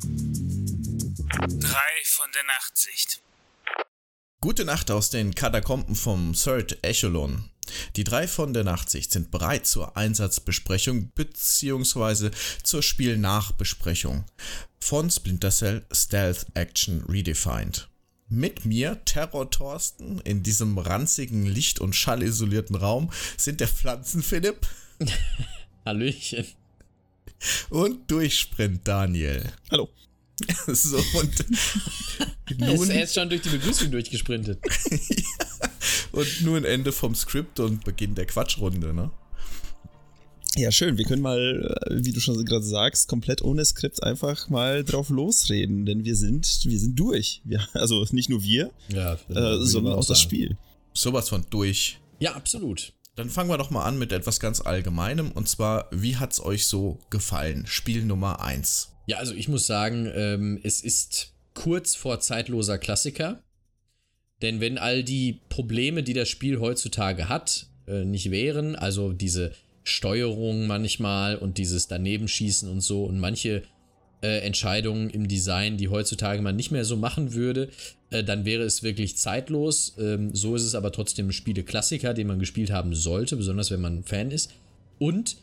Drei von der Nachtsicht. Gute Nacht aus den Katakomben vom Third Echelon. Die drei von der Nachtsicht sind bereit zur Einsatzbesprechung bzw. zur Spielnachbesprechung von Splinter Cell Stealth Action Redefined. Mit mir, Terror Thorsten, in diesem ranzigen, licht- und schallisolierten Raum sind der Pflanzen-Philipp. Hallöchen. Und Durchsprint Daniel. Hallo. So, und nun, er ist schon durch die Begrüßung durchgesprintet. und nun Ende vom Skript und Beginn der Quatschrunde, ne? Ja, schön. Wir können mal, äh, wie du schon gerade sagst, komplett ohne Skript einfach mal drauf losreden, denn wir sind, wir sind durch. Wir, also nicht nur wir, ja, äh, sondern auch, auch das Spiel. Sowas von durch. Ja, absolut. Dann fangen wir doch mal an mit etwas ganz Allgemeinem und zwar, wie hat's euch so gefallen? Spiel Nummer 1. Ja, also ich muss sagen, ähm, es ist kurz vor zeitloser Klassiker. Denn wenn all die Probleme, die das Spiel heutzutage hat, äh, nicht wären, also diese Steuerung manchmal und dieses Danebenschießen und so und manche äh, Entscheidungen im Design, die heutzutage man nicht mehr so machen würde, äh, dann wäre es wirklich zeitlos. Ähm, so ist es aber trotzdem ein Spiele-Klassiker, den man gespielt haben sollte, besonders wenn man Fan ist. Und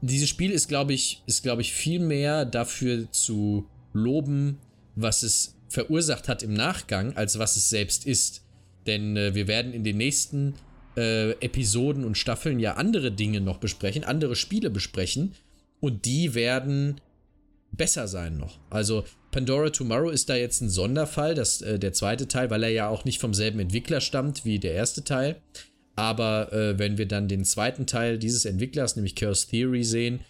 dieses Spiel ist, glaube ich, ist, glaube ich, viel mehr dafür zu loben, was es verursacht hat im Nachgang, als was es selbst ist. Denn äh, wir werden in den nächsten äh, Episoden und Staffeln ja andere Dinge noch besprechen, andere Spiele besprechen und die werden besser sein noch. Also Pandora Tomorrow ist da jetzt ein Sonderfall, das, äh, der zweite Teil, weil er ja auch nicht vom selben Entwickler stammt wie der erste Teil. Aber äh, wenn wir dann den zweiten Teil dieses Entwicklers, nämlich Chaos Theory, sehen,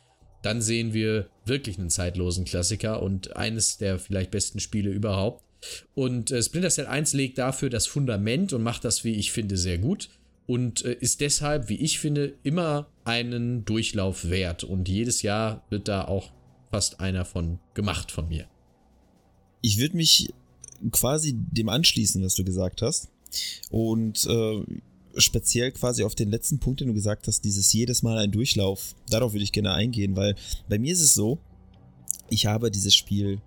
dann sehen wir wirklich einen zeitlosen Klassiker und eines der vielleicht besten Spiele überhaupt. Und äh, Splinter Cell 1 legt dafür das Fundament und macht das, wie ich finde, sehr gut. Und äh, ist deshalb, wie ich finde, immer einen Durchlauf wert. Und jedes Jahr wird da auch fast einer von gemacht von mir. Ich würde mich quasi dem anschließen, was du gesagt hast. Und äh, speziell quasi auf den letzten Punkt, den du gesagt hast, dieses jedes Mal ein Durchlauf, darauf würde ich gerne eingehen, weil bei mir ist es so, ich habe dieses Spiel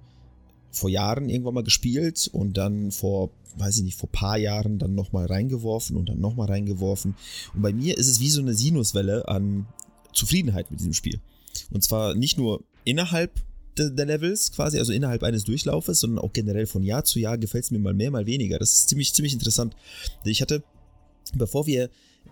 vor Jahren irgendwann mal gespielt und dann vor, weiß ich nicht, vor paar Jahren dann nochmal reingeworfen und dann nochmal reingeworfen. Und bei mir ist es wie so eine Sinuswelle an Zufriedenheit mit diesem Spiel. Und zwar nicht nur innerhalb der Levels quasi, also innerhalb eines Durchlaufes, sondern auch generell von Jahr zu Jahr gefällt es mir mal mehr, mal weniger. Das ist ziemlich, ziemlich interessant. Ich hatte bevor wir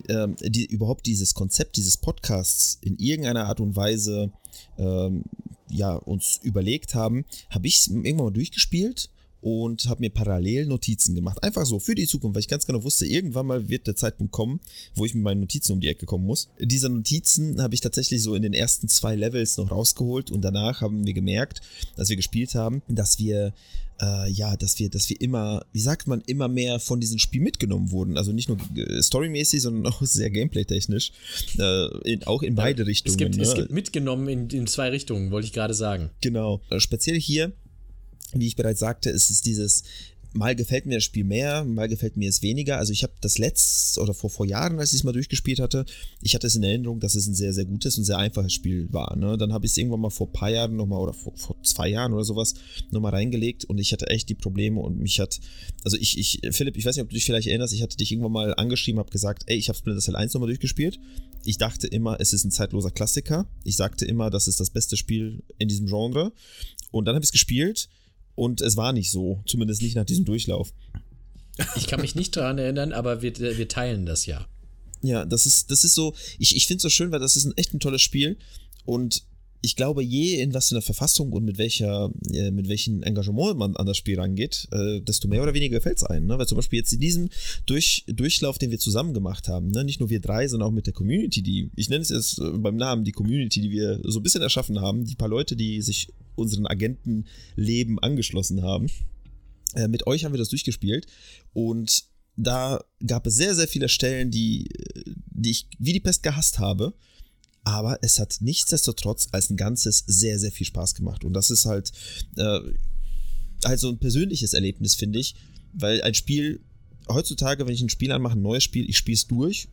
ähm, die, überhaupt dieses Konzept dieses Podcasts in irgendeiner Art und Weise ähm, ja, uns überlegt haben, habe ich es irgendwann mal durchgespielt und habe mir parallel Notizen gemacht. Einfach so für die Zukunft, weil ich ganz genau wusste, irgendwann mal wird der Zeitpunkt kommen, wo ich mit meinen Notizen um die Ecke kommen muss. Diese Notizen habe ich tatsächlich so in den ersten zwei Levels noch rausgeholt und danach haben wir gemerkt, dass wir gespielt haben, dass wir äh, ja, dass wir, dass wir immer, wie sagt man, immer mehr von diesem Spiel mitgenommen wurden. Also nicht nur äh, storymäßig, sondern auch sehr gameplay-technisch. Äh, in, auch in beide Richtungen. Es gibt, ne? es gibt mitgenommen in, in zwei Richtungen, wollte ich gerade sagen. Genau. Äh, speziell hier wie ich bereits sagte, ist es dieses, mal gefällt mir das Spiel mehr, mal gefällt mir es weniger. Also ich habe das letzte oder vor, vor Jahren, als ich es mal durchgespielt hatte, ich hatte es in Erinnerung, dass es ein sehr, sehr gutes und sehr einfaches Spiel war. Ne? Dann habe ich es irgendwann mal vor ein paar Jahren nochmal oder vor, vor zwei Jahren oder sowas nochmal reingelegt und ich hatte echt die Probleme und mich hat, also ich, ich, Philipp, ich weiß nicht, ob du dich vielleicht erinnerst, ich hatte dich irgendwann mal angeschrieben, habe gesagt, ey, ich habe Splinter Cell 1 nochmal durchgespielt. Ich dachte immer, es ist ein zeitloser Klassiker. Ich sagte immer, das ist das beste Spiel in diesem Genre. Und dann habe ich es gespielt und es war nicht so, zumindest nicht nach diesem Durchlauf. Ich kann mich nicht daran erinnern, aber wir, wir teilen das ja. Ja, das ist, das ist so, ich, ich finde es so schön, weil das ist ein echt ein tolles Spiel und ich glaube, je in was für einer Verfassung und mit welcher, äh, mit welchem Engagement man an das Spiel rangeht, äh, desto mehr oder weniger gefällt es einem. Ne? Weil zum Beispiel jetzt in diesem Durch, Durchlauf, den wir zusammen gemacht haben, ne? nicht nur wir drei, sondern auch mit der Community, die, ich nenne es jetzt äh, beim Namen, die Community, die wir so ein bisschen erschaffen haben, die paar Leute, die sich unseren Agentenleben angeschlossen haben. Äh, mit euch haben wir das durchgespielt und da gab es sehr, sehr viele Stellen, die, die ich wie die Pest gehasst habe aber es hat nichtsdestotrotz als ein Ganzes sehr, sehr viel Spaß gemacht. Und das ist halt, äh, halt so ein persönliches Erlebnis, finde ich, weil ein Spiel, heutzutage, wenn ich ein Spiel anmache, ein neues Spiel, ich spiele es durch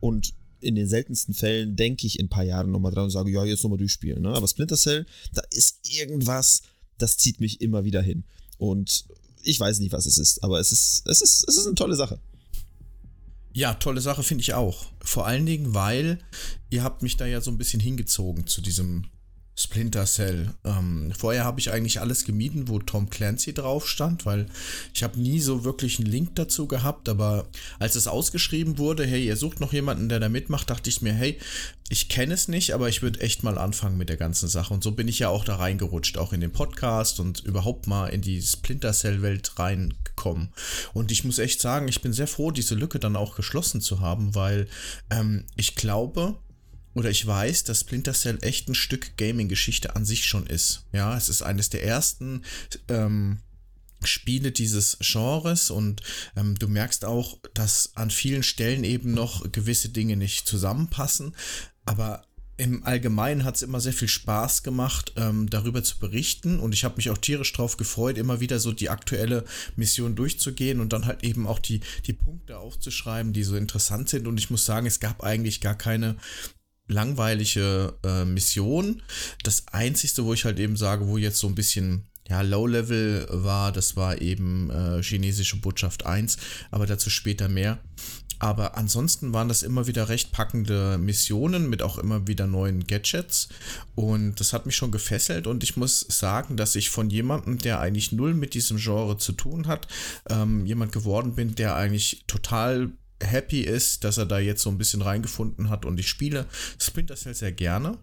und in den seltensten Fällen denke ich in ein paar Jahren nochmal dran und sage, ja, jetzt nochmal durchspielen. Ne? Aber Splinter Cell, da ist irgendwas, das zieht mich immer wieder hin. Und ich weiß nicht, was es ist, aber es ist, es ist, es ist eine tolle Sache. Ja, tolle Sache finde ich auch. Vor allen Dingen, weil ihr habt mich da ja so ein bisschen hingezogen zu diesem Splinter Cell. Ähm, vorher habe ich eigentlich alles gemieden, wo Tom Clancy drauf stand, weil ich habe nie so wirklich einen Link dazu gehabt. Aber als es ausgeschrieben wurde, hey, ihr sucht noch jemanden, der da mitmacht, dachte ich mir, hey, ich kenne es nicht, aber ich würde echt mal anfangen mit der ganzen Sache. Und so bin ich ja auch da reingerutscht, auch in den Podcast und überhaupt mal in die Splinter Cell Welt reingekommen. Und ich muss echt sagen, ich bin sehr froh, diese Lücke dann auch geschlossen zu haben, weil ähm, ich glaube, oder ich weiß, dass Splinter Cell echt ein Stück Gaming-Geschichte an sich schon ist. Ja, es ist eines der ersten ähm, Spiele dieses Genres und ähm, du merkst auch, dass an vielen Stellen eben noch gewisse Dinge nicht zusammenpassen, aber im Allgemeinen hat es immer sehr viel Spaß gemacht, ähm, darüber zu berichten. Und ich habe mich auch tierisch drauf gefreut, immer wieder so die aktuelle Mission durchzugehen und dann halt eben auch die, die Punkte aufzuschreiben, die so interessant sind. Und ich muss sagen, es gab eigentlich gar keine langweilige äh, Mission. Das Einzige, wo ich halt eben sage, wo jetzt so ein bisschen ja, Low-Level war, das war eben äh, chinesische Botschaft 1, aber dazu später mehr. Aber ansonsten waren das immer wieder recht packende Missionen mit auch immer wieder neuen Gadgets. Und das hat mich schon gefesselt. Und ich muss sagen, dass ich von jemandem, der eigentlich null mit diesem Genre zu tun hat, ähm, jemand geworden bin, der eigentlich total happy ist, dass er da jetzt so ein bisschen reingefunden hat und ich spiele Splinter Cell sehr gerne.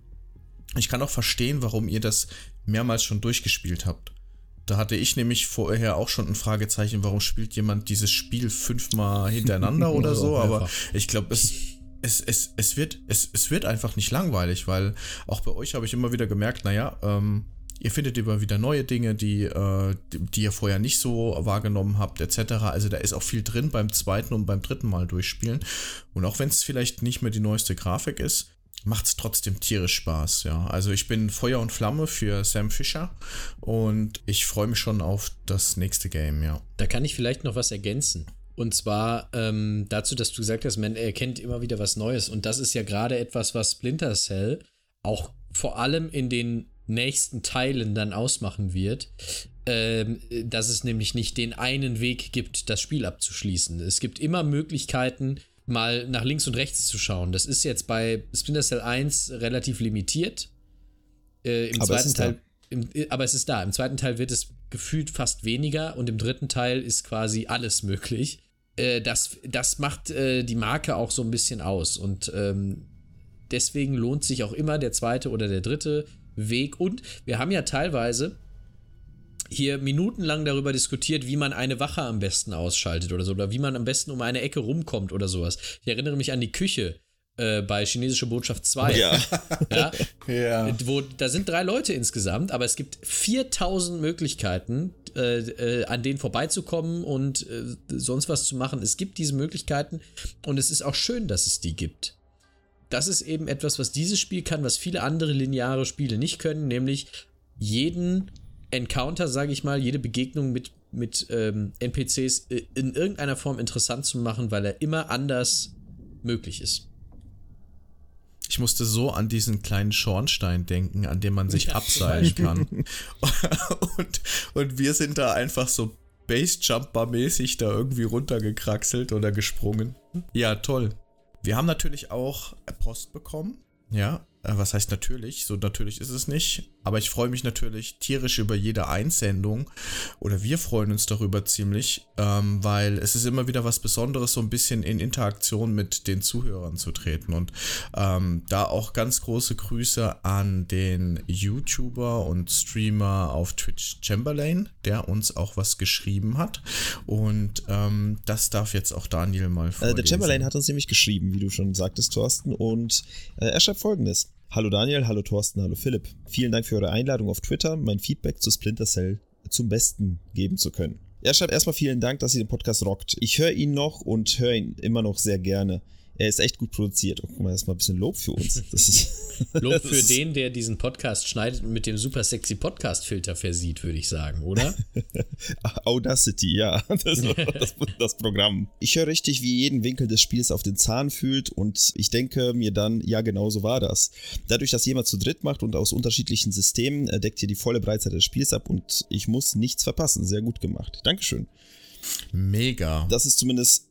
Ich kann auch verstehen, warum ihr das mehrmals schon durchgespielt habt. Da hatte ich nämlich vorher auch schon ein Fragezeichen, warum spielt jemand dieses Spiel fünfmal hintereinander oder so, aber ich glaube, es, es, es, es, wird, es, es wird einfach nicht langweilig, weil auch bei euch habe ich immer wieder gemerkt, naja, ähm, Ihr findet immer wieder neue Dinge, die, äh, die ihr vorher nicht so wahrgenommen habt, etc. Also da ist auch viel drin beim zweiten und beim dritten Mal durchspielen. Und auch wenn es vielleicht nicht mehr die neueste Grafik ist, macht es trotzdem tierisch Spaß, ja. Also ich bin Feuer und Flamme für Sam Fisher und ich freue mich schon auf das nächste Game, ja. Da kann ich vielleicht noch was ergänzen. Und zwar ähm, dazu, dass du gesagt hast, man erkennt immer wieder was Neues. Und das ist ja gerade etwas, was Splinter Cell auch vor allem in den nächsten Teilen dann ausmachen wird, ähm, dass es nämlich nicht den einen Weg gibt, das Spiel abzuschließen. Es gibt immer Möglichkeiten, mal nach links und rechts zu schauen. Das ist jetzt bei Splinter Cell 1 relativ limitiert. Äh, Im aber zweiten Teil. Im, aber es ist da. Im zweiten Teil wird es gefühlt fast weniger und im dritten Teil ist quasi alles möglich. Äh, das, das macht äh, die Marke auch so ein bisschen aus und ähm, deswegen lohnt sich auch immer der zweite oder der dritte Weg. Und wir haben ja teilweise hier minutenlang darüber diskutiert, wie man eine Wache am besten ausschaltet oder so, oder wie man am besten um eine Ecke rumkommt oder sowas. Ich erinnere mich an die Küche äh, bei Chinesische Botschaft 2. Ja. ja. ja. Wo, da sind drei Leute insgesamt, aber es gibt 4000 Möglichkeiten, äh, äh, an denen vorbeizukommen und äh, sonst was zu machen. Es gibt diese Möglichkeiten und es ist auch schön, dass es die gibt das ist eben etwas, was dieses Spiel kann, was viele andere lineare Spiele nicht können, nämlich jeden Encounter, sage ich mal, jede Begegnung mit, mit ähm, NPCs äh, in irgendeiner Form interessant zu machen, weil er immer anders möglich ist. Ich musste so an diesen kleinen Schornstein denken, an dem man sich ja, abseilen kann. und, und wir sind da einfach so Basejumper-mäßig da irgendwie runtergekraxelt oder gesprungen. Ja, toll. Wir haben natürlich auch Post bekommen. Ja, was heißt natürlich? So natürlich ist es nicht. Aber ich freue mich natürlich tierisch über jede Einsendung. Oder wir freuen uns darüber ziemlich, ähm, weil es ist immer wieder was Besonderes, so ein bisschen in Interaktion mit den Zuhörern zu treten. Und ähm, da auch ganz große Grüße an den YouTuber und Streamer auf Twitch Chamberlain, der uns auch was geschrieben hat. Und ähm, das darf jetzt auch Daniel mal vorlesen. Äh, der Chamberlain hat uns nämlich geschrieben, wie du schon sagtest, Thorsten. Und äh, er schreibt folgendes. Hallo Daniel, hallo Thorsten, hallo Philipp. Vielen Dank für eure Einladung auf Twitter, mein Feedback zu Splinter Cell zum Besten geben zu können. Er schreibt erstmal vielen Dank, dass ihr den Podcast rockt. Ich höre ihn noch und höre ihn immer noch sehr gerne. Er ist echt gut produziert. Oh, guck mal, das ist mal ein bisschen Lob für uns. Das ist, Lob das für ist- den, der diesen Podcast schneidet und mit dem super sexy Podcast-Filter versieht, würde ich sagen, oder? Audacity, ja, das, das, das Programm. Ich höre richtig, wie jeden Winkel des Spiels auf den Zahn fühlt und ich denke mir dann, ja, genau so war das. Dadurch, dass jemand zu dritt macht und aus unterschiedlichen Systemen, äh, deckt hier die volle Breitseite des Spiels ab und ich muss nichts verpassen. Sehr gut gemacht. Dankeschön. Mega. Das ist zumindest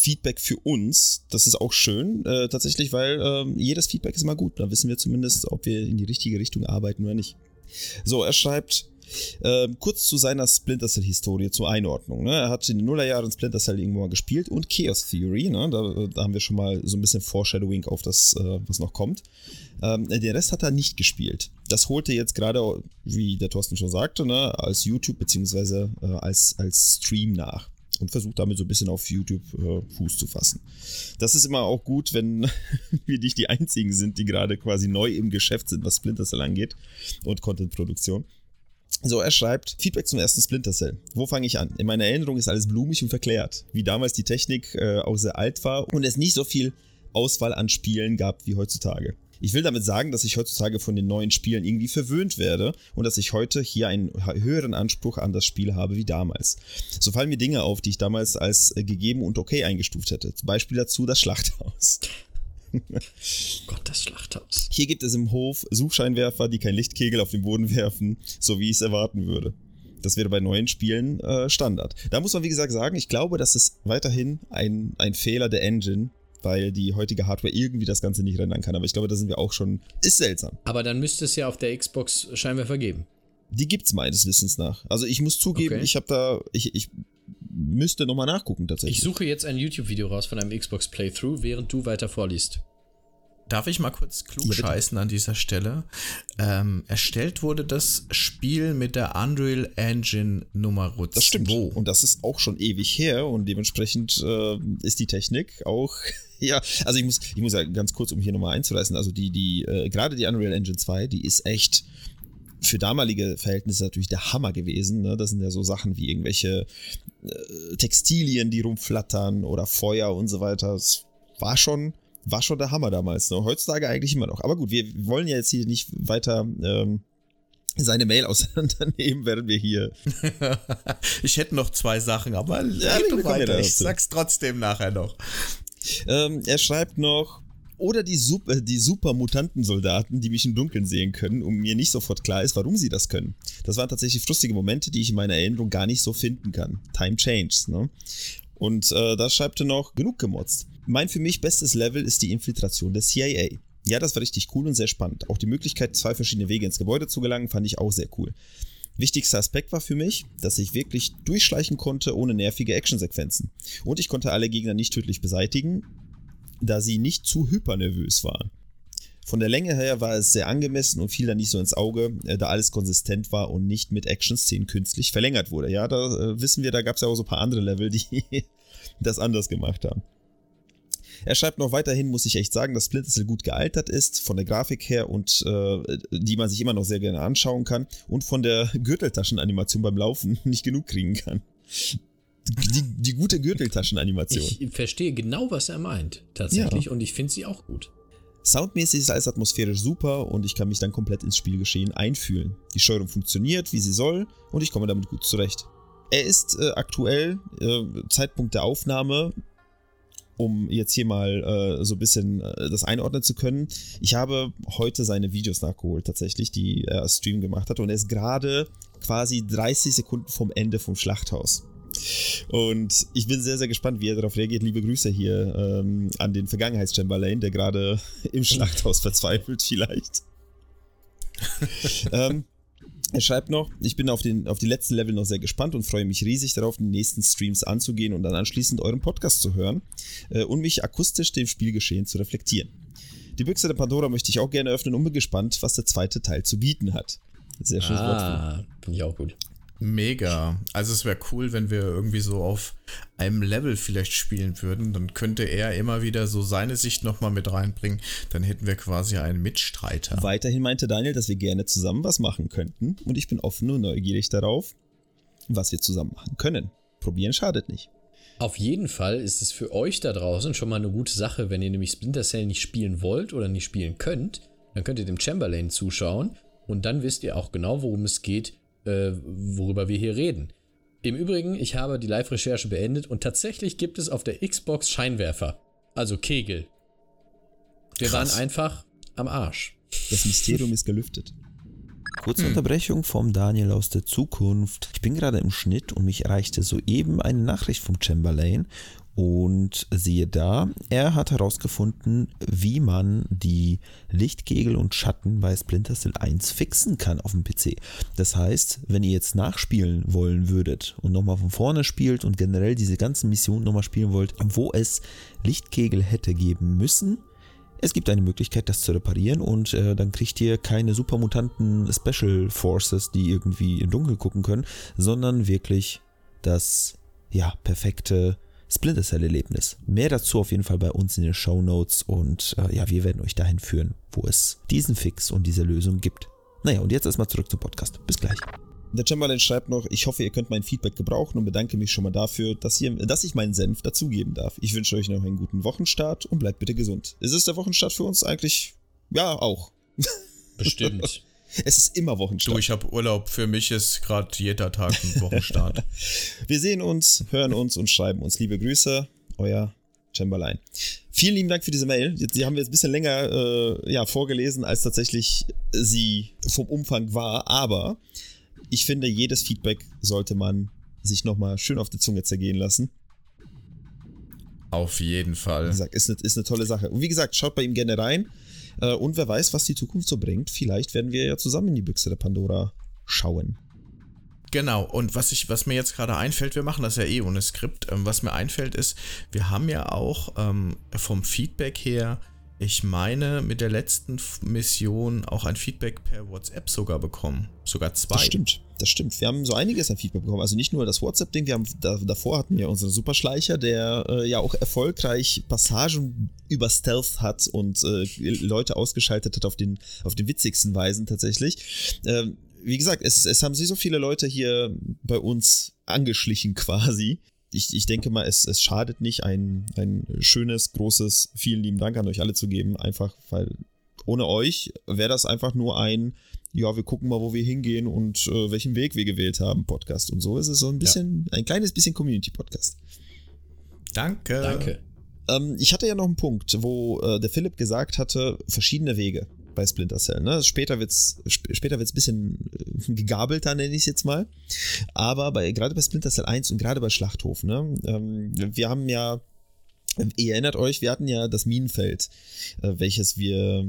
Feedback für uns. Das ist auch schön, äh, tatsächlich, weil ähm, jedes Feedback ist immer gut. Da wissen wir zumindest, ob wir in die richtige Richtung arbeiten oder nicht. So, er schreibt ähm, kurz zu seiner Splinter Cell-Historie zur Einordnung. Ne? Er hat in den Nullerjahren Splinter Cell irgendwo mal gespielt und Chaos Theory. Ne? Da, da haben wir schon mal so ein bisschen Foreshadowing auf das, äh, was noch kommt. Ähm, den Rest hat er nicht gespielt. Das holte jetzt gerade, wie der Thorsten schon sagte, ne, als YouTube beziehungsweise äh, als, als Stream nach und versucht damit so ein bisschen auf YouTube äh, Fuß zu fassen. Das ist immer auch gut, wenn wir nicht die einzigen sind, die gerade quasi neu im Geschäft sind, was Splinter Cell angeht und Contentproduktion. So, er schreibt, Feedback zum ersten Splinter Cell. Wo fange ich an? In meiner Erinnerung ist alles blumig und verklärt, wie damals die Technik äh, auch sehr alt war und es nicht so viel Auswahl an Spielen gab wie heutzutage. Ich will damit sagen, dass ich heutzutage von den neuen Spielen irgendwie verwöhnt werde und dass ich heute hier einen höheren Anspruch an das Spiel habe wie damals. So fallen mir Dinge auf, die ich damals als äh, gegeben und okay eingestuft hätte. Zum Beispiel dazu das Schlachthaus. Gott, das Schlachthaus. Hier gibt es im Hof Suchscheinwerfer, die kein Lichtkegel auf den Boden werfen, so wie ich es erwarten würde. Das wäre bei neuen Spielen äh, Standard. Da muss man, wie gesagt, sagen, ich glaube, das ist weiterhin ein, ein Fehler der Engine, weil die heutige Hardware irgendwie das Ganze nicht rendern kann. Aber ich glaube, da sind wir auch schon. Ist seltsam. Aber dann müsste es ja auf der Xbox Scheinwerfer geben. Die gibt's meines Wissens nach. Also ich muss zugeben, Okay. ich habe da. Ich, ich müsste nochmal nachgucken tatsächlich. Ich suche jetzt ein YouTube-Video raus von einem Xbox Playthrough, während du weiter vorliest. Darf ich mal kurz klug Ja, scheißen an dieser Stelle? Ähm, erstellt wurde das Spiel mit der Unreal Engine Nummer 2. Das stimmt. Und das ist auch schon ewig her und dementsprechend äh, ist die Technik auch. ja, also ich muss, ich muss ja ganz kurz, um hier nochmal einzureißen, also die, die, äh, gerade die Unreal Engine 2, die ist echt für damalige Verhältnisse natürlich der Hammer gewesen. Ne? Das sind ja so Sachen wie irgendwelche äh, Textilien, die rumflattern oder Feuer und so weiter. Das war schon, war schon der Hammer damals. Ne? Heutzutage eigentlich immer noch. Aber gut, wir wollen ja jetzt hier nicht weiter ähm, seine Mail auseinandernehmen, während wir hier ich hätte noch zwei Sachen, aber Ja, du weiter. Ich sag's trotzdem nachher noch. Ähm, er schreibt noch, oder die, Super, die Super-Mutantensoldaten, die mich im Dunkeln sehen können und mir nicht sofort klar ist, warum sie das können. Das waren tatsächlich frustige Momente, die ich in meiner Erinnerung gar nicht so finden kann. Time changes, ne? Und äh, da schreibt er noch, genug gemotzt. Mein für mich bestes Level ist die Infiltration der CIA. Ja, das war richtig cool und sehr spannend. Auch die Möglichkeit, zwei verschiedene Wege ins Gebäude zu gelangen, fand ich auch sehr cool. Wichtigster Aspekt war für mich, dass ich wirklich durchschleichen konnte ohne nervige Actionsequenzen. Und ich konnte alle Gegner nicht tödlich beseitigen, da sie nicht zu hypernervös waren. Von der Länge her war es sehr angemessen und fiel dann nicht so ins Auge, äh, da alles konsistent war und nicht mit Action-Szenen künstlich verlängert wurde. Ja, da äh, wissen wir, da gab es ja auch so ein paar andere Level, die das anders gemacht haben. Er schreibt noch weiterhin, muss ich echt sagen, dass Splinter Cell gut gealtert ist, von der Grafik her und äh, die man sich immer noch sehr gerne anschauen kann und von der Gürteltaschenanimation beim Laufen nicht genug kriegen kann. Die, die gute Gürteltaschenanimation. Ich verstehe genau, was er meint, tatsächlich, und ich finde sie auch gut. Soundmäßig ist alles atmosphärisch super und ich kann mich dann komplett ins Spielgeschehen einfühlen. Die Steuerung funktioniert, wie sie soll und ich komme damit gut zurecht. Er ist äh, aktuell, äh, Zeitpunkt der Aufnahme, um jetzt hier mal äh, so ein bisschen äh, das einordnen zu können. Ich habe heute seine Videos nachgeholt, tatsächlich, die er als Stream gemacht hat und er ist gerade quasi 30 Sekunden vom Ende vom Schlachthaus. Und ich bin sehr, sehr gespannt, wie er darauf reagiert. Liebe Grüße hier ähm, an den Vergangenheits-Chamberlain, der gerade im Schlachthaus verzweifelt, vielleicht. ähm, er schreibt noch, ich bin auf, den, auf die letzten Level noch sehr gespannt und freue mich riesig darauf, die nächsten Streams anzugehen und dann anschließend euren Podcast zu hören äh, und mich akustisch dem Spielgeschehen zu reflektieren. Die Büchse der Pandora möchte ich auch gerne öffnen und bin gespannt, was der zweite Teil zu bieten hat. Sehr schönes Wort. Ah, finde ich auch gut. Mega. Also es wäre cool, wenn wir irgendwie so auf einem Level vielleicht spielen würden. Dann könnte er immer wieder so seine Sicht nochmal mit reinbringen. Dann hätten wir quasi einen Mitstreiter. Weiterhin meinte Daniel, dass wir gerne zusammen was machen könnten und ich bin offen und neugierig darauf, was wir zusammen machen können. Probieren schadet nicht. Auf jeden Fall ist es für euch da draußen schon mal eine gute Sache, wenn ihr nämlich Splinter Cell nicht spielen wollt oder nicht spielen könnt, dann könnt ihr dem Chamberlain zuschauen und dann wisst ihr auch genau, worum es geht, äh, worüber wir hier reden. Im Übrigen, ich habe die Live-Recherche beendet und tatsächlich gibt es auf der Xbox Scheinwerfer, also Kegel. Wir Krass. waren einfach am Arsch. Das Mysterium ist gelüftet. Kurze Unterbrechung vom Daniel aus der Zukunft. Ich bin gerade im Schnitt und mich erreichte soeben eine Nachricht vom Chamberlain und siehe da, er hat herausgefunden, wie man die Lichtkegel und Schatten bei Splinter Cell 1 fixen kann auf dem PC. Das heißt, wenn ihr jetzt nachspielen wollen würdet und nochmal von vorne spielt und generell diese ganzen Missionen nochmal spielen wollt, wo es Lichtkegel hätte geben müssen, es gibt eine Möglichkeit, das zu reparieren und äh, dann kriegt ihr keine supermutanten Special Forces, die irgendwie im Dunkeln gucken können, sondern wirklich das, ja, perfekte Splinter Cell Erlebnis. Mehr dazu auf jeden Fall bei uns in den Show Notes und äh, ja, wir werden euch dahin führen, wo es diesen Fix und diese Lösung gibt. Naja, und jetzt erstmal zurück zum Podcast. Bis gleich. Der Chamberlain schreibt noch, ich hoffe, ihr könnt mein Feedback gebrauchen und bedanke mich schon mal dafür, dass, ihr, dass ich meinen Senf dazugeben darf. Ich wünsche euch noch einen guten Wochenstart und bleibt bitte gesund. Ist es der Wochenstart für uns eigentlich? Ja, auch. Bestimmt. Es ist immer Wochenstart. Du, ich habe Urlaub. Für mich ist gerade jeder Tag ein Wochenstart. Wir sehen uns, hören uns und schreiben uns. Liebe Grüße, euer Chamberlain. Vielen lieben Dank für diese Mail. Jetzt, die haben wir jetzt ein bisschen länger äh, ja, vorgelesen, als tatsächlich sie vom Umfang war. Aber ich finde, jedes Feedback sollte man sich nochmal schön auf die Zunge zergehen lassen. Auf jeden Wie Fall. gesagt, ist eine, ist eine tolle Sache. Und wie gesagt, schaut bei ihm gerne rein. Äh, und wer weiß, was die Zukunft so bringt. Vielleicht werden wir ja zusammen in die Büchse der Pandora schauen. Genau, und was ich, was mir jetzt gerade einfällt, wir machen das ja eh ohne Skript. Ähm, was mir einfällt ist, wir haben ja auch ähm, vom Feedback her, ich meine, mit der letzten Mission auch ein Feedback per WhatsApp sogar bekommen. Sogar zwei. Das stimmt, das stimmt. Wir haben so einiges an Feedback bekommen. Also nicht nur das WhatsApp-Ding, wir haben da, davor hatten wir unseren Superschleicher, der äh, ja auch erfolgreich Passagen über Stealth hat und äh, Leute ausgeschaltet hat auf den, auf den witzigsten Weisen tatsächlich. Ähm, wie gesagt, es, es haben sich so viele Leute hier bei uns angeschlichen quasi. Ich, ich denke mal, es, es schadet nicht, ein, ein schönes, großes, vielen lieben Dank an euch alle zu geben. Einfach, weil ohne euch wäre das einfach nur ein, ja, wir gucken mal, wo wir hingehen und äh, welchen Weg wir gewählt haben, Podcast. Und so ist es so ein bisschen, ein kleines bisschen Community-Podcast. Danke. Danke. Ähm, ich hatte ja noch einen Punkt, wo äh, der Philipp gesagt hatte, verschiedene Wege bei Splinter Cell. Ne? Später wird's sp später wird's ein bisschen äh, gegabelter, nenne ich es jetzt mal. Aber bei, gerade bei Splinter Cell 1 und gerade bei Schlachthof, ne? Ähm, wir haben ja, ihr erinnert euch, wir hatten ja das Minenfeld, äh, welches wir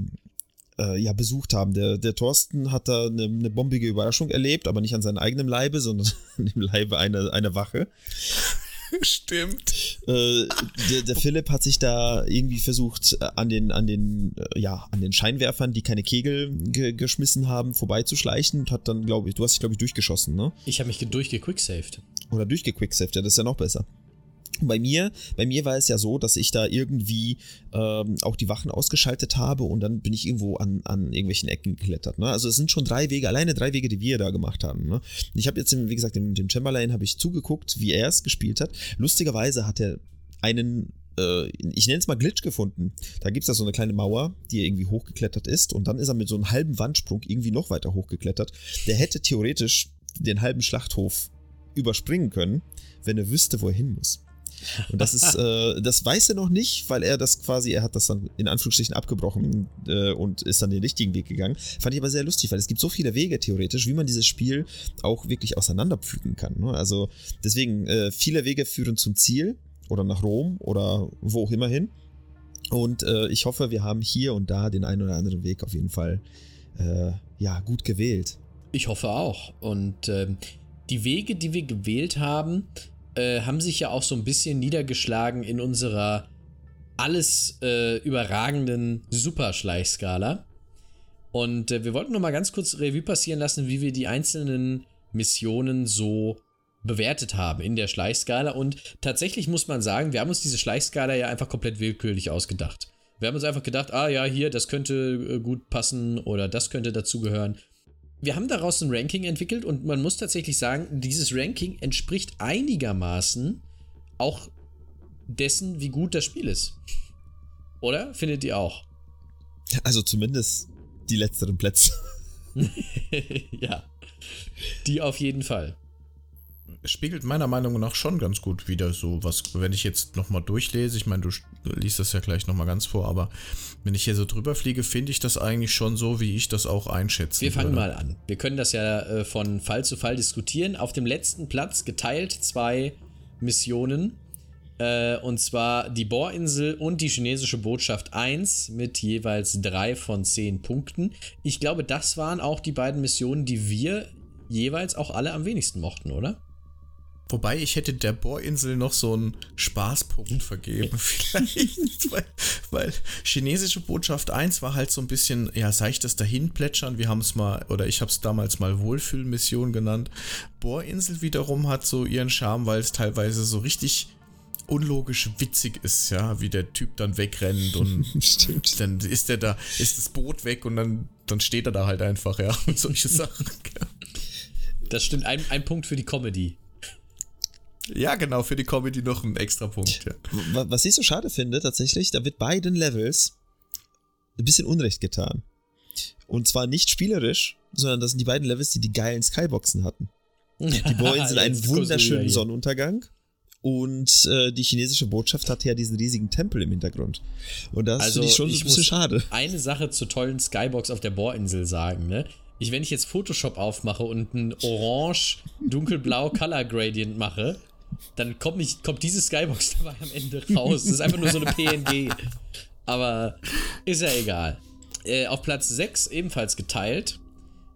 äh, ja besucht haben. Der, der Thorsten hat da eine, eine bombige Überraschung erlebt, aber nicht an seinem eigenen Leibe, sondern an dem Leibe einer, einer Wache. Stimmt. Äh, der, der Philipp hat sich da irgendwie versucht, äh, an den, an den, äh, ja, an den Scheinwerfern, die keine Kegel ge geschmissen haben, vorbeizuschleichen und hat dann, glaube ich, du hast dich, glaube ich, durchgeschossen, ne? Ich habe mich durchgequicksaved. Oder durchgequicksaved, ja, das ist ja noch besser. Und Bei mir, bei mir war es ja so, dass ich da irgendwie ähm, auch die Wachen ausgeschaltet habe und dann bin ich irgendwo an, an irgendwelchen Ecken geklettert. Ne? Also es sind schon drei Wege, alleine drei Wege, die wir da gemacht haben. Ne? Ich habe jetzt, wie gesagt, dem, dem Chamberlain habe ich zugeguckt, wie er es gespielt hat. Lustigerweise hat er einen äh, ich nenne es mal Glitch gefunden. Da gibt es da so eine kleine Mauer, die irgendwie hochgeklettert ist und dann ist er mit so einem halben Wandsprung irgendwie noch weiter hochgeklettert. Der hätte theoretisch den halben Schlachthof überspringen können, wenn er wüsste, wo er hin muss. Und das ist, äh, das weiß er noch nicht, weil er das quasi, er hat das dann in Anführungsstrichen abgebrochen äh, und ist dann den richtigen Weg gegangen. Fand ich aber sehr lustig, weil es gibt so viele Wege theoretisch, wie man dieses Spiel auch wirklich auseinanderpflügen kann. Ne? Also deswegen, äh, viele Wege führen zum Ziel oder nach Rom oder wo auch immer hin. Und äh, ich hoffe, wir haben hier und da den einen oder anderen Weg auf jeden Fall äh, ja, gut gewählt. Ich hoffe auch. Und ähm, die Wege, die wir gewählt haben, äh, haben sich ja auch so ein bisschen niedergeschlagen in unserer alles äh, überragenden Superschleichskala. Und äh, wir wollten noch mal ganz kurz Revue passieren lassen, wie wir die einzelnen Missionen so bewertet haben in der Schleichskala. Und tatsächlich muss man sagen, wir haben uns diese Schleichskala ja einfach komplett willkürlich ausgedacht. Wir haben uns einfach gedacht, ah ja, hier, das könnte äh, gut passen oder das könnte dazugehören. Wir haben daraus ein Ranking entwickelt und man muss tatsächlich sagen, dieses Ranking entspricht einigermaßen auch dessen, wie gut das Spiel ist. Oder? Findet ihr auch? Also zumindest die letzteren Plätze. ja. Die auf jeden Fall. Spiegelt meiner Meinung nach schon ganz gut wieder so was, wenn ich jetzt nochmal durchlese, ich meine, du liest das ja gleich nochmal ganz vor, aber wenn ich hier so drüber fliege, finde ich das eigentlich schon so, wie ich das auch einschätze. Wir fangen mal an. Wir können das ja äh, von Fall zu Fall diskutieren. Auf dem letzten Platz geteilt zwei Missionen. Äh, und zwar die Bohrinsel und die chinesische Botschaft 1 mit jeweils drei von zehn Punkten. Ich glaube, das waren auch die beiden Missionen, die wir jeweils auch alle am wenigsten mochten, oder? Wobei ich hätte der Bohrinsel noch so einen Spaßpunkt vergeben, vielleicht. weil, weil chinesische Botschaft 1 war halt so ein bisschen, ja, seichtes Dahinplätschern. Wir haben es mal, oder ich habe es damals mal Wohlfühlmission genannt. Bohrinsel wiederum hat so ihren Charme, weil es teilweise so richtig unlogisch witzig ist, ja, wie der Typ dann wegrennt und Stimmt. dann ist der da, ist das Boot weg und dann, dann steht er da halt einfach, ja, und solche Sachen. Das stimmt, ein, ein Punkt für die Comedy. Ja, genau, für die Comedy noch ein extra Punkt, ja. Wa- Was ich so schade finde, tatsächlich, da wird beiden Levels ein bisschen Unrecht getan. Und zwar nicht spielerisch, sondern das sind die beiden Levels, die die geilen Skyboxen hatten. Die Bohrinsel einen wunderschönen Sonnenuntergang und äh, die chinesische Botschaft hatte ja diesen riesigen Tempel im Hintergrund. Und das Also, finde ich schon so ich ein bisschen muss- schade. Eine Sache zur tollen Skybox auf der Bohrinsel sagen, ne? Ich, wenn ich jetzt Photoshop aufmache und ein orange, dunkelblau Color Gradient mache, dann kommt, nicht, kommt diese Skybox dabei am Ende raus. Das ist einfach nur so eine PNG. Aber ist ja egal. Äh, auf Platz 6 ebenfalls geteilt.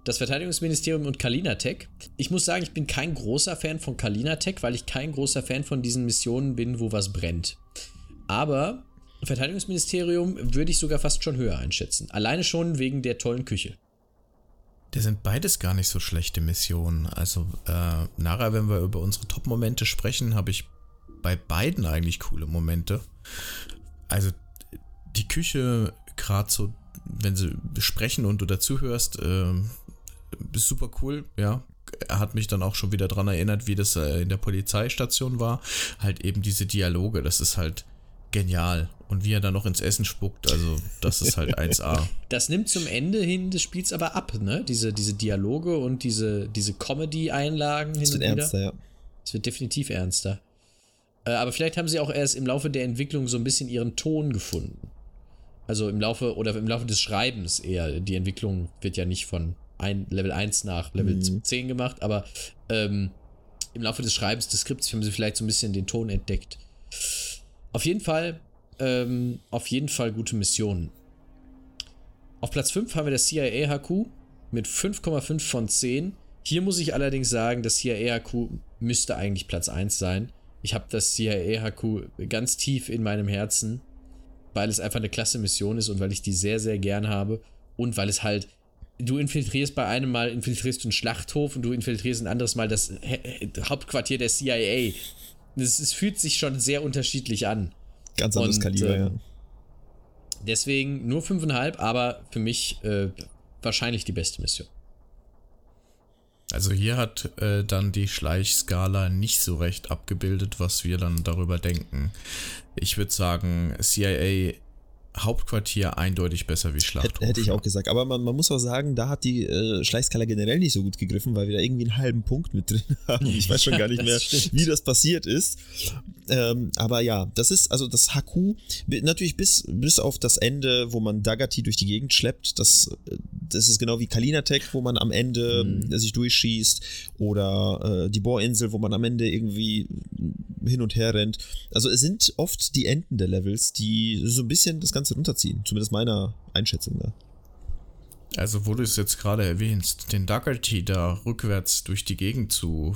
Das Verteidigungsministerium und Kalinatech. Ich muss sagen, ich bin kein großer Fan von Kalinatech, weil ich kein großer Fan von diesen Missionen bin, wo was brennt. Aber Verteidigungsministerium würde ich sogar fast schon höher einschätzen. Alleine schon wegen der tollen Küche. Das sind beides gar nicht so schlechte Missionen. Also, äh, nachher, wenn wir über unsere Top-Momente sprechen, habe ich bei beiden eigentlich coole Momente. Also, die Küche, gerade so, wenn sie sprechen und du dazuhörst, äh, ist super cool, ja. Hat mich dann auch schon wieder dran erinnert, wie das äh, in der Polizeistation war. Halt eben diese Dialoge, das ist halt genial. Und wie er dann noch ins Essen spuckt, also das ist halt 1A. Das nimmt zum Ende hin des Spiels aber ab, ne? Diese, diese Dialoge und diese, diese Comedy-Einlagen hin und wird wieder. ernster, ja. Es wird definitiv ernster. Äh, aber vielleicht haben sie auch erst im Laufe der Entwicklung so ein bisschen ihren Ton gefunden. Also im Laufe oder im Laufe des Schreibens eher. Die Entwicklung wird ja nicht von ein, Level 1 nach Level Mhm. 10 gemacht, aber ähm, im Laufe des Schreibens des Skripts haben sie vielleicht so ein bisschen den Ton entdeckt. Auf jeden Fall, ähm, auf jeden Fall gute Missionen. Auf Platz 5 haben wir das CIA HQ mit 5,5 von 10. Hier muss ich allerdings sagen, das CIA HQ müsste eigentlich Platz 1 sein. Ich habe das CIA HQ ganz tief in meinem Herzen, weil es einfach eine klasse Mission ist und weil ich die sehr, sehr gern habe. Und weil es halt, du infiltrierst bei einem Mal, infiltrierst du einen Schlachthof und du infiltrierst ein anderes Mal das Hauptquartier der CIA. Es, es fühlt sich schon sehr unterschiedlich an. Ganz anderes Und, Kaliber, ähm, ja. Deswegen nur 5,5, aber für mich äh, wahrscheinlich die beste Mission. Also hier hat äh, dann die Schleichskala nicht so recht abgebildet, was wir dann darüber denken. Ich würde sagen, CIA Hauptquartier eindeutig besser wie Schlachthof. Hätte, ich auch gesagt. Aber man, man muss auch sagen, da hat die äh, Schleichskala generell nicht so gut gegriffen, weil wir da irgendwie einen halben Punkt mit drin haben. Ich weiß schon gar nicht Das mehr, stimmt. wie das passiert ist. Ähm, aber ja, das ist, also das bi- natürlich bis, bis auf das Ende, wo man Dagati durch die Gegend schleppt, das, äh, das ist genau wie Kalinatech, wo man am Ende Mhm. sich durchschießt oder äh, die Bohrinsel, wo man am Ende irgendwie hin und her rennt. Also es sind oft die Enden der Levels, die so ein bisschen das Ganze runterziehen. Zumindest meiner Einschätzung da. Also wo du es jetzt gerade erwähnst, den Daggerty da rückwärts durch die Gegend zu...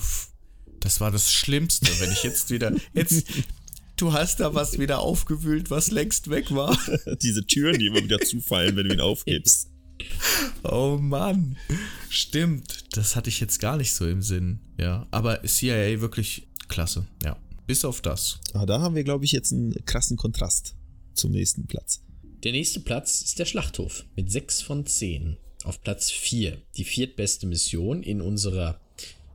Das war das Schlimmste, wenn ich jetzt wieder... Jetzt, du hast da was wieder aufgewühlt, was längst weg war. Diese Türen, die immer wieder zufallen, wenn du ihn aufgibst. Oh Mann. Stimmt. Das hatte ich jetzt gar nicht so im Sinn. Ja. Aber CIA wirklich klasse. Ja. Bis auf das. Aber da haben wir, glaube ich, jetzt einen krassen Kontrast zum nächsten Platz. Der nächste Platz ist der Schlachthof mit 6 von 10. Auf Platz 4, die viertbeste Mission in unserer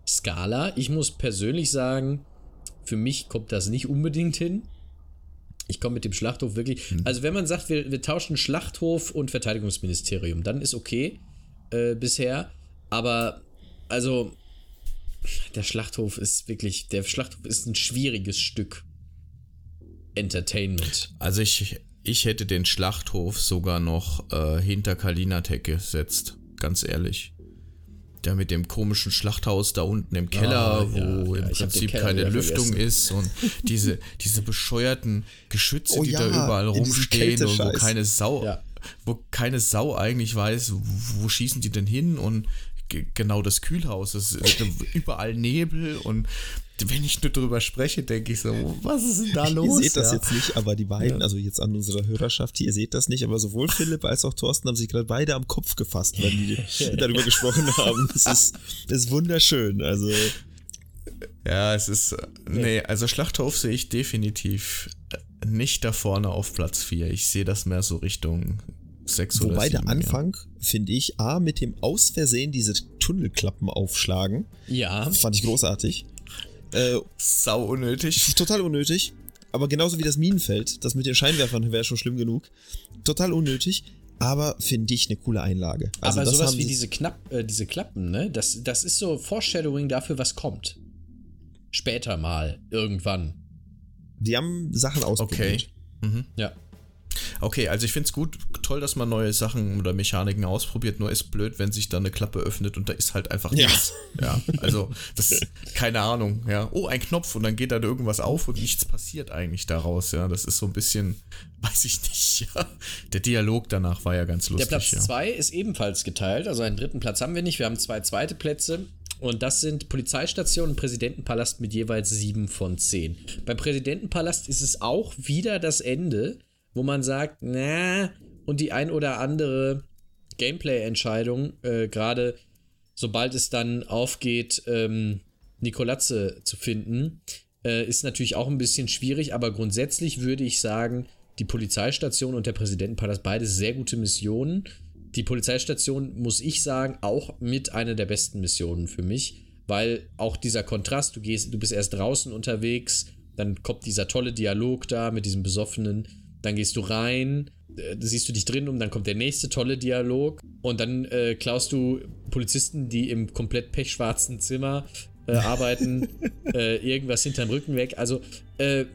Skala. Ich muss persönlich sagen, für mich kommt das nicht unbedingt hin. Ich komme mit dem Schlachthof wirklich. Mhm. Also, wenn man sagt, wir, wir tauschen Schlachthof und Verteidigungsministerium, dann ist okay äh, bisher. Aber, also, der Schlachthof ist wirklich, der Schlachthof ist ein schwieriges Stück Entertainment. Also, ich, ich hätte den Schlachthof sogar noch äh, hinter Kalinatek gesetzt, ganz ehrlich der mit dem komischen Schlachthaus da unten im Keller, oh, wo ja, im ja, Prinzip keine Lüftung vergessen. ist und diese, diese bescheuerten Geschütze, oh, die ja, da überall rumstehen und wo keine Sau, wo keine Sau eigentlich weiß, wo schießen die denn hin und genau das Kühlhaus. Es ist überall Nebel und wenn ich nur drüber spreche, denke ich so, was ist denn da los? Ihr seht das ja. jetzt nicht, aber die beiden, ja. also jetzt an unserer Hörerschaft hier, ihr seht das nicht, aber sowohl Philipp als auch Thorsten haben sich gerade beide am Kopf gefasst, wenn die darüber gesprochen haben. Das ist, das ist wunderschön, also. Ja, es ist, nee, also Schlachthof sehe ich definitiv nicht da vorne auf Platz 4. Ich sehe das mehr so Richtung 6 oder Wobei 7, der Anfang, ja. finde ich, A, mit dem aus Versehen diese Tunnelklappen aufschlagen. Ja. Fand ich großartig. Äh, Sau unnötig. Total unnötig. Aber genauso wie das Minenfeld, das mit den Scheinwerfern wäre schon schlimm genug. Total unnötig. Aber finde ich eine coole Einlage. Also aber sowas wie diese, Knapp, äh, diese Klappen, ne? Das, das ist so Foreshadowing dafür, was kommt. Später mal, irgendwann. Die haben Sachen ausprobiert. Okay. Mhm. Ja. Okay, also ich finde es gut, toll, dass man neue Sachen oder Mechaniken ausprobiert, nur ist blöd, wenn sich da eine Klappe öffnet und da ist halt einfach nichts. Ja, also das keine Ahnung, ja. Oh, ein Knopf und dann geht da irgendwas auf und nichts passiert eigentlich daraus, ja. Das ist so ein bisschen, weiß ich nicht, ja. Der Dialog danach war ja ganz lustig. Der Platz 2 ja. ist ebenfalls geteilt, also einen dritten Platz haben wir nicht, wir haben zwei zweite Plätze. Und das sind Polizeistationen und Präsidentenpalast mit jeweils sieben von zehn. Beim Präsidentenpalast ist es auch wieder das Ende wo man sagt, na, und die ein oder andere Gameplay-Entscheidung, äh, gerade sobald es dann aufgeht, ähm, Nikolatze zu finden, äh, ist natürlich auch ein bisschen schwierig, aber grundsätzlich würde ich sagen, die Polizeistation und der Präsidentenpalast, beide sehr gute Missionen. Die Polizeistation, muss ich sagen, auch mit einer der besten Missionen für mich, weil auch dieser Kontrast, du gehst, du bist erst draußen unterwegs, dann kommt dieser tolle Dialog da mit diesem besoffenen dann gehst du rein, äh, siehst du dich drin um, dann kommt der nächste tolle Dialog und dann äh, klaust du Polizisten, die im komplett pechschwarzen Zimmer äh, arbeiten, äh, irgendwas hinterm Rücken weg. Also äh, äh,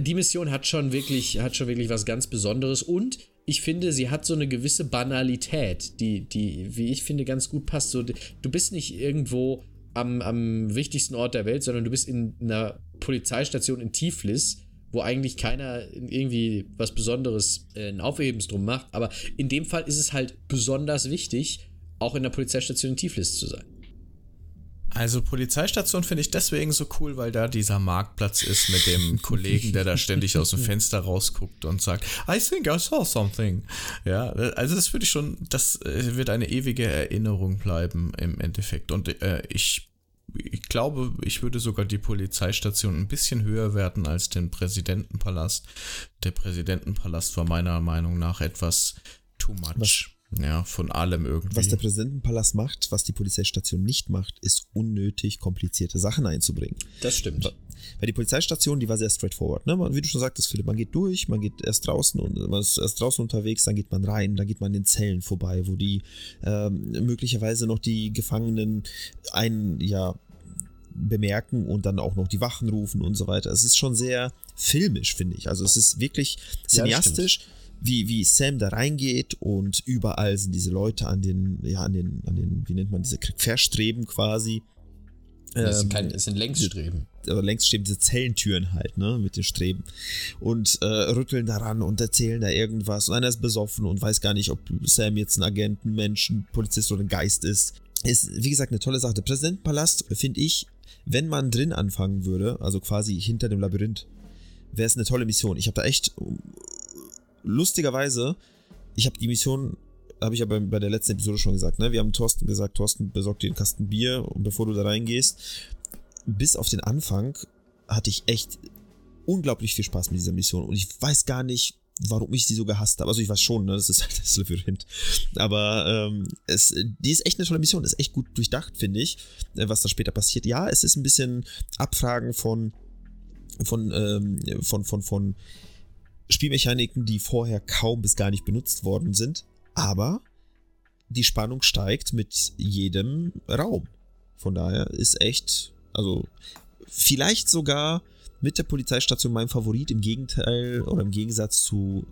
die Mission hat schon wirklich, hat schon wirklich was ganz Besonderes und ich finde, sie hat so eine gewisse Banalität, die, die, wie ich finde, ganz gut passt. So, du bist nicht irgendwo am, am wichtigsten Ort der Welt, sondern du bist in einer Polizeistation in Tiflis wo eigentlich keiner irgendwie was Besonderes äh, ein Aufhebens drum macht. Aber in dem Fall ist es halt besonders wichtig, auch in der Polizeistation in Tiflis zu sein. Also Polizeistation finde ich deswegen so cool, weil da dieser Marktplatz ist mit dem Kollegen, der da ständig aus dem Fenster rausguckt und sagt, I think I saw something. Ja, also das würde ich schon, das äh, wird eine ewige Erinnerung bleiben im Endeffekt. Und äh, ich ich glaube, ich würde sogar die Polizeistation ein bisschen höher werten als den Präsidentenpalast. Der Präsidentenpalast war meiner Meinung nach etwas too much. Ja, von allem irgendwie. Was der Präsidentenpalast macht, was die Polizeistation nicht macht, ist unnötig komplizierte Sachen einzubringen. Das stimmt. Weil die Polizeistation, die war sehr straightforward. Ne? Wie du schon sagtest, Philipp, man geht durch, man geht erst draußen und man ist erst draußen unterwegs, dann geht man rein, dann geht man in Zellen vorbei, wo die ähm, möglicherweise noch die Gefangenen ein, ja, bemerken und dann auch noch die Wachen rufen und so weiter. Es ist schon sehr filmisch, finde ich. Also es ist wirklich cineastisch. Ja, wie, wie Sam da reingeht und überall sind diese Leute an den, ja, an den, an den, wie nennt man diese Verstreben quasi. Es sind, ähm, sind Längsstreben. Aber Längsstreben, diese Zellentüren halt, ne, mit den Streben. Und äh, rütteln daran und erzählen da irgendwas. Und einer ist besoffen und weiß gar nicht, ob Sam jetzt ein Agent, ein Mensch, ein Polizist oder ein Geist ist. Ist, wie gesagt, eine tolle Sache. Der Präsidentenpalast, finde ich, wenn man drin anfangen würde, also quasi hinter dem Labyrinth, wäre es eine tolle Mission. Ich habe da echt lustigerweise, ich habe die Mission, habe ich ja bei, bei, der letzten Episode schon gesagt, ne? Wir haben Thorsten gesagt, Thorsten besorgt dir einen Kasten Bier, bevor du da reingehst. Bis auf den Anfang hatte ich echt unglaublich viel Spaß mit dieser Mission und ich weiß gar nicht, warum ich sie so gehasst habe. Also ich weiß schon, ne, das ist halt das Labyrinth. Aber ähm, es, die ist echt eine tolle Mission, ist echt gut durchdacht, finde ich, äh, was da später passiert. Ja, es ist ein bisschen Abfragen von von, ähm, von, von, von Spielmechaniken, die vorher kaum bis gar nicht benutzt worden sind, aber die Spannung steigt mit jedem Raum. Von daher ist echt, also vielleicht sogar mit der Polizeistation mein Favorit im Gegenteil oder im Gegensatz zu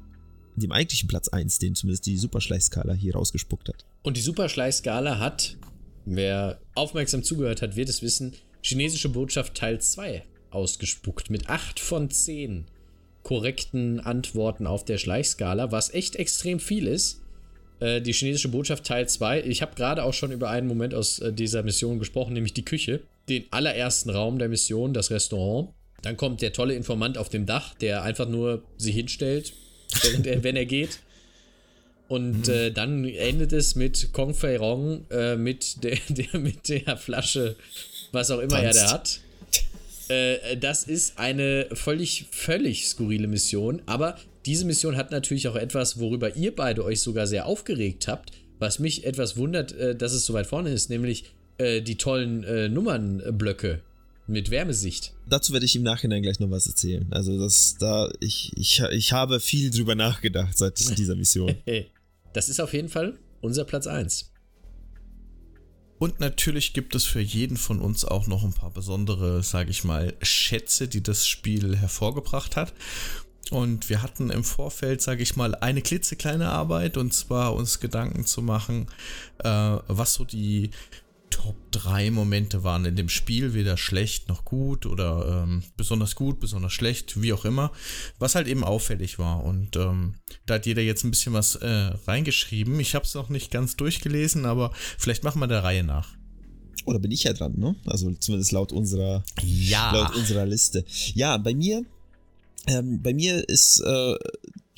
dem eigentlichen Platz 1, den zumindest die Superschleichskala hier rausgespuckt hat. Und die Superschleichskala hat, wer aufmerksam zugehört hat, wird es wissen, chinesische Botschaft Teil 2 ausgespuckt mit 8 von 10 korrekten Antworten auf der Schleichskala, was echt extrem viel ist. Äh, die chinesische Botschaft Teil 2. Ich habe gerade auch schon über einen Moment aus äh, dieser Mission gesprochen, nämlich die Küche. Den allerersten Raum der Mission, das Restaurant. Dann kommt der tolle Informant auf dem Dach, der einfach nur sich hinstellt, während er, wenn er geht. Und äh, dann endet es mit Kong Fei Rong äh, mit, der, der, mit der Flasche, was auch immer Tanzt. er da hat. Äh, das ist eine völlig, völlig skurrile Mission, aber diese Mission hat natürlich auch etwas, worüber ihr beide euch sogar sehr aufgeregt habt, was mich etwas wundert, äh, dass es so weit vorne ist, nämlich äh, die tollen äh, Nummernblöcke mit Wärmesicht. Dazu werde ich im Nachhinein gleich noch was erzählen. Also, das da, ich, ich, ich habe viel drüber nachgedacht seit dieser Mission. das ist auf jeden Fall unser Platz 1. Und natürlich gibt es für jeden von uns auch noch ein paar besondere, sage ich mal, Schätze, die das Spiel hervorgebracht hat. Und wir hatten im Vorfeld, sage ich mal, eine klitzekleine Arbeit und zwar uns Gedanken zu machen, äh, was so die Top 3 Momente waren in dem Spiel, weder schlecht noch gut oder ähm, besonders gut, besonders schlecht, wie auch immer, was halt eben auffällig war. Und ähm, da hat jeder jetzt ein bisschen was äh, reingeschrieben. Ich habe es noch nicht ganz durchgelesen, aber vielleicht machen wir der Reihe nach. Oder bin ich ja dran, ne? Also zumindest laut unserer, ja. laut unserer Liste. Ja, bei mir ähm, bei mir ist äh,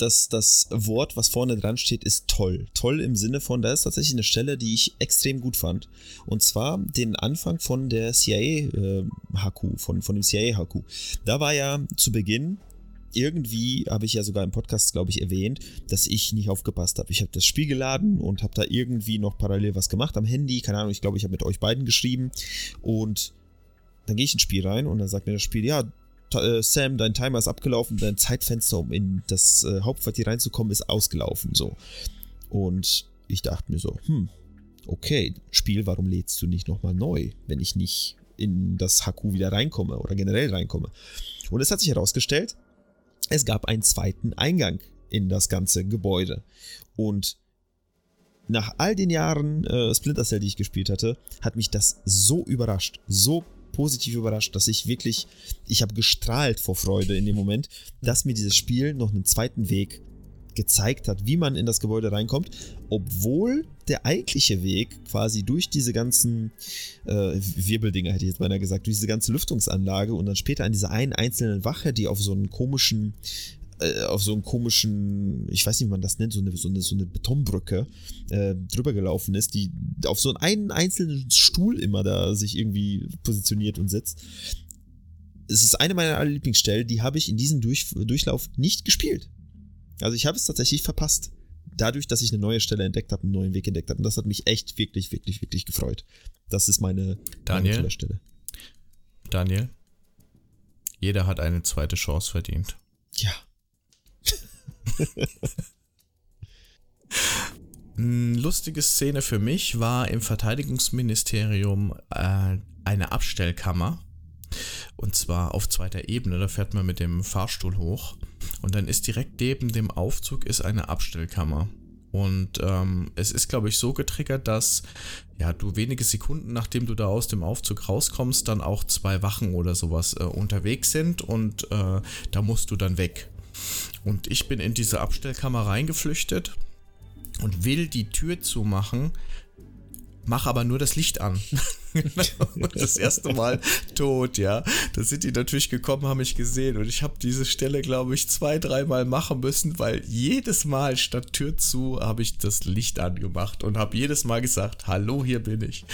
das, das Wort, was vorne dran steht, ist toll. Toll im Sinne von, da ist tatsächlich eine Stelle, die ich extrem gut fand. Und zwar den Anfang von der CIA-Haku, äh, von, von dem CIA-Haku. Da war ja zu Beginn irgendwie habe ich ja sogar im Podcast, glaube ich, erwähnt, dass ich nicht aufgepasst habe. Ich habe das Spiel geladen und habe da irgendwie noch parallel was gemacht am Handy. Keine Ahnung, ich glaube, ich habe mit euch beiden geschrieben. Und dann gehe ich ins Spiel rein und dann sagt mir das Spiel, ja, äh, Sam, dein Timer ist abgelaufen, dein Zeitfenster, um in das äh, Hauptquartier reinzukommen, ist ausgelaufen. So. Und ich dachte mir so, hm, okay, Spiel, warum lädst du nicht nochmal neu, wenn ich nicht in das Haku wieder reinkomme oder generell reinkomme? Und es hat sich herausgestellt, es gab einen zweiten Eingang in das ganze Gebäude. Und nach all den Jahren äh, Splinter Cell, die ich gespielt hatte, hat mich das so überrascht, so positiv überrascht, dass ich wirklich, ich habe gestrahlt vor Freude in dem Moment, dass mir dieses Spiel noch einen zweiten Weg gezeigt hat, wie man in das Gebäude reinkommt, obwohl der eigentliche Weg quasi durch diese ganzen äh, Wirbeldinger, hätte ich jetzt beinahe gesagt, durch diese ganze Lüftungsanlage und dann später an dieser einen einzelnen Wache, die auf so einen komischen äh, auf so einen komischen, ich weiß nicht, wie man das nennt, so eine, so eine, so eine Betonbrücke äh, drüber gelaufen ist, die auf so einen einzelnen Stuhl immer da sich irgendwie positioniert und sitzt. Es ist eine meiner Lieblingsstellen, die habe ich in diesem Durch Durchlauf nicht gespielt. Also ich habe es tatsächlich verpasst. Dadurch, dass ich eine neue Stelle entdeckt habe, einen neuen Weg entdeckt habe. Und das hat mich echt wirklich, wirklich, wirklich gefreut. Das ist meine, Daniel, meine Stelle. Daniel, jeder hat eine zweite Chance verdient. Ja. Lustige Szene für mich war im Verteidigungsministerium äh, eine Abstellkammer. Und zwar auf zweiter Ebene. Da fährt man mit dem Fahrstuhl hoch. Und dann ist direkt neben dem Aufzug ist eine Abstellkammer. Und ähm, es ist, glaube ich, so getriggert, dass ja, du wenige Sekunden, nachdem du da aus dem Aufzug rauskommst, dann auch zwei Wachen oder sowas äh, unterwegs sind und äh, da musst du dann weg. Und ich bin in diese Abstellkammer reingeflüchtet und will die Tür zumachen, mach aber nur das Licht an. das erste Mal tot, ja. Da sind die natürlich gekommen, haben mich gesehen und ich habe diese Stelle, glaube ich, zwei, dreimal machen müssen, weil jedes Mal statt Tür zu habe ich das Licht angemacht und habe jedes Mal gesagt, hallo, hier bin ich.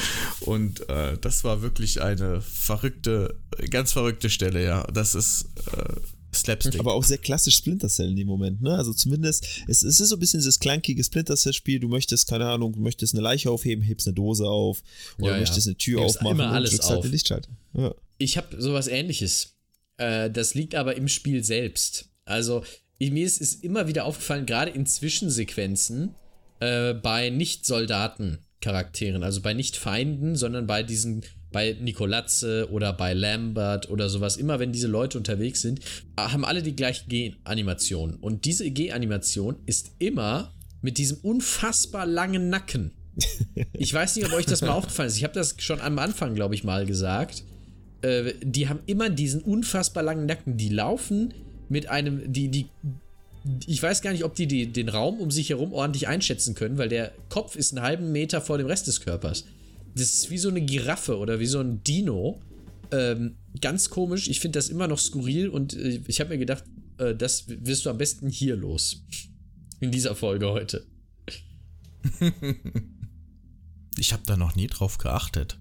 Und äh, das war wirklich eine verrückte, ganz verrückte Stelle, ja. Das ist äh, Slapstick. Aber auch sehr klassisch Splinter Cell in dem Moment, ne? Also zumindest, es, es ist so ein bisschen dieses klankige Splinter Cell-Spiel. Du möchtest, keine Ahnung, du möchtest eine Leiche aufheben, hebst eine Dose auf oder Ja, möchtest ja. eine Tür Hebst aufmachen immer alles drückst halt auf. den Lichtschalter. Ja. Ich habe sowas ähnliches. Äh, das liegt aber im Spiel selbst. Also, mir ist, ist immer wieder aufgefallen, gerade in Zwischensequenzen äh, bei Nicht-Soldaten-Charakteren, also bei Nicht-Feinden, sondern bei diesen, bei Nicolazze oder bei Lambert oder sowas, immer wenn diese Leute unterwegs sind, haben alle die gleiche G-Animation. Und diese G-Animation ist immer mit diesem unfassbar langen Nacken. Ich weiß nicht, ob euch das mal aufgefallen ist. Ich habe das schon am Anfang, glaube ich, mal gesagt. Äh, die haben immer diesen unfassbar langen Nacken. Die laufen mit einem, die, die, ich weiß gar nicht, ob die, die den Raum um sich herum ordentlich einschätzen können, weil der Kopf ist einen halben Meter vor dem Rest des Körpers. Das ist wie so eine Giraffe oder wie so ein Dino. Ähm, ganz komisch. Ich finde das immer noch skurril und äh, ich habe mir gedacht, äh, das wirst du am besten hier los. In dieser Folge heute. ich habe da noch nie drauf geachtet.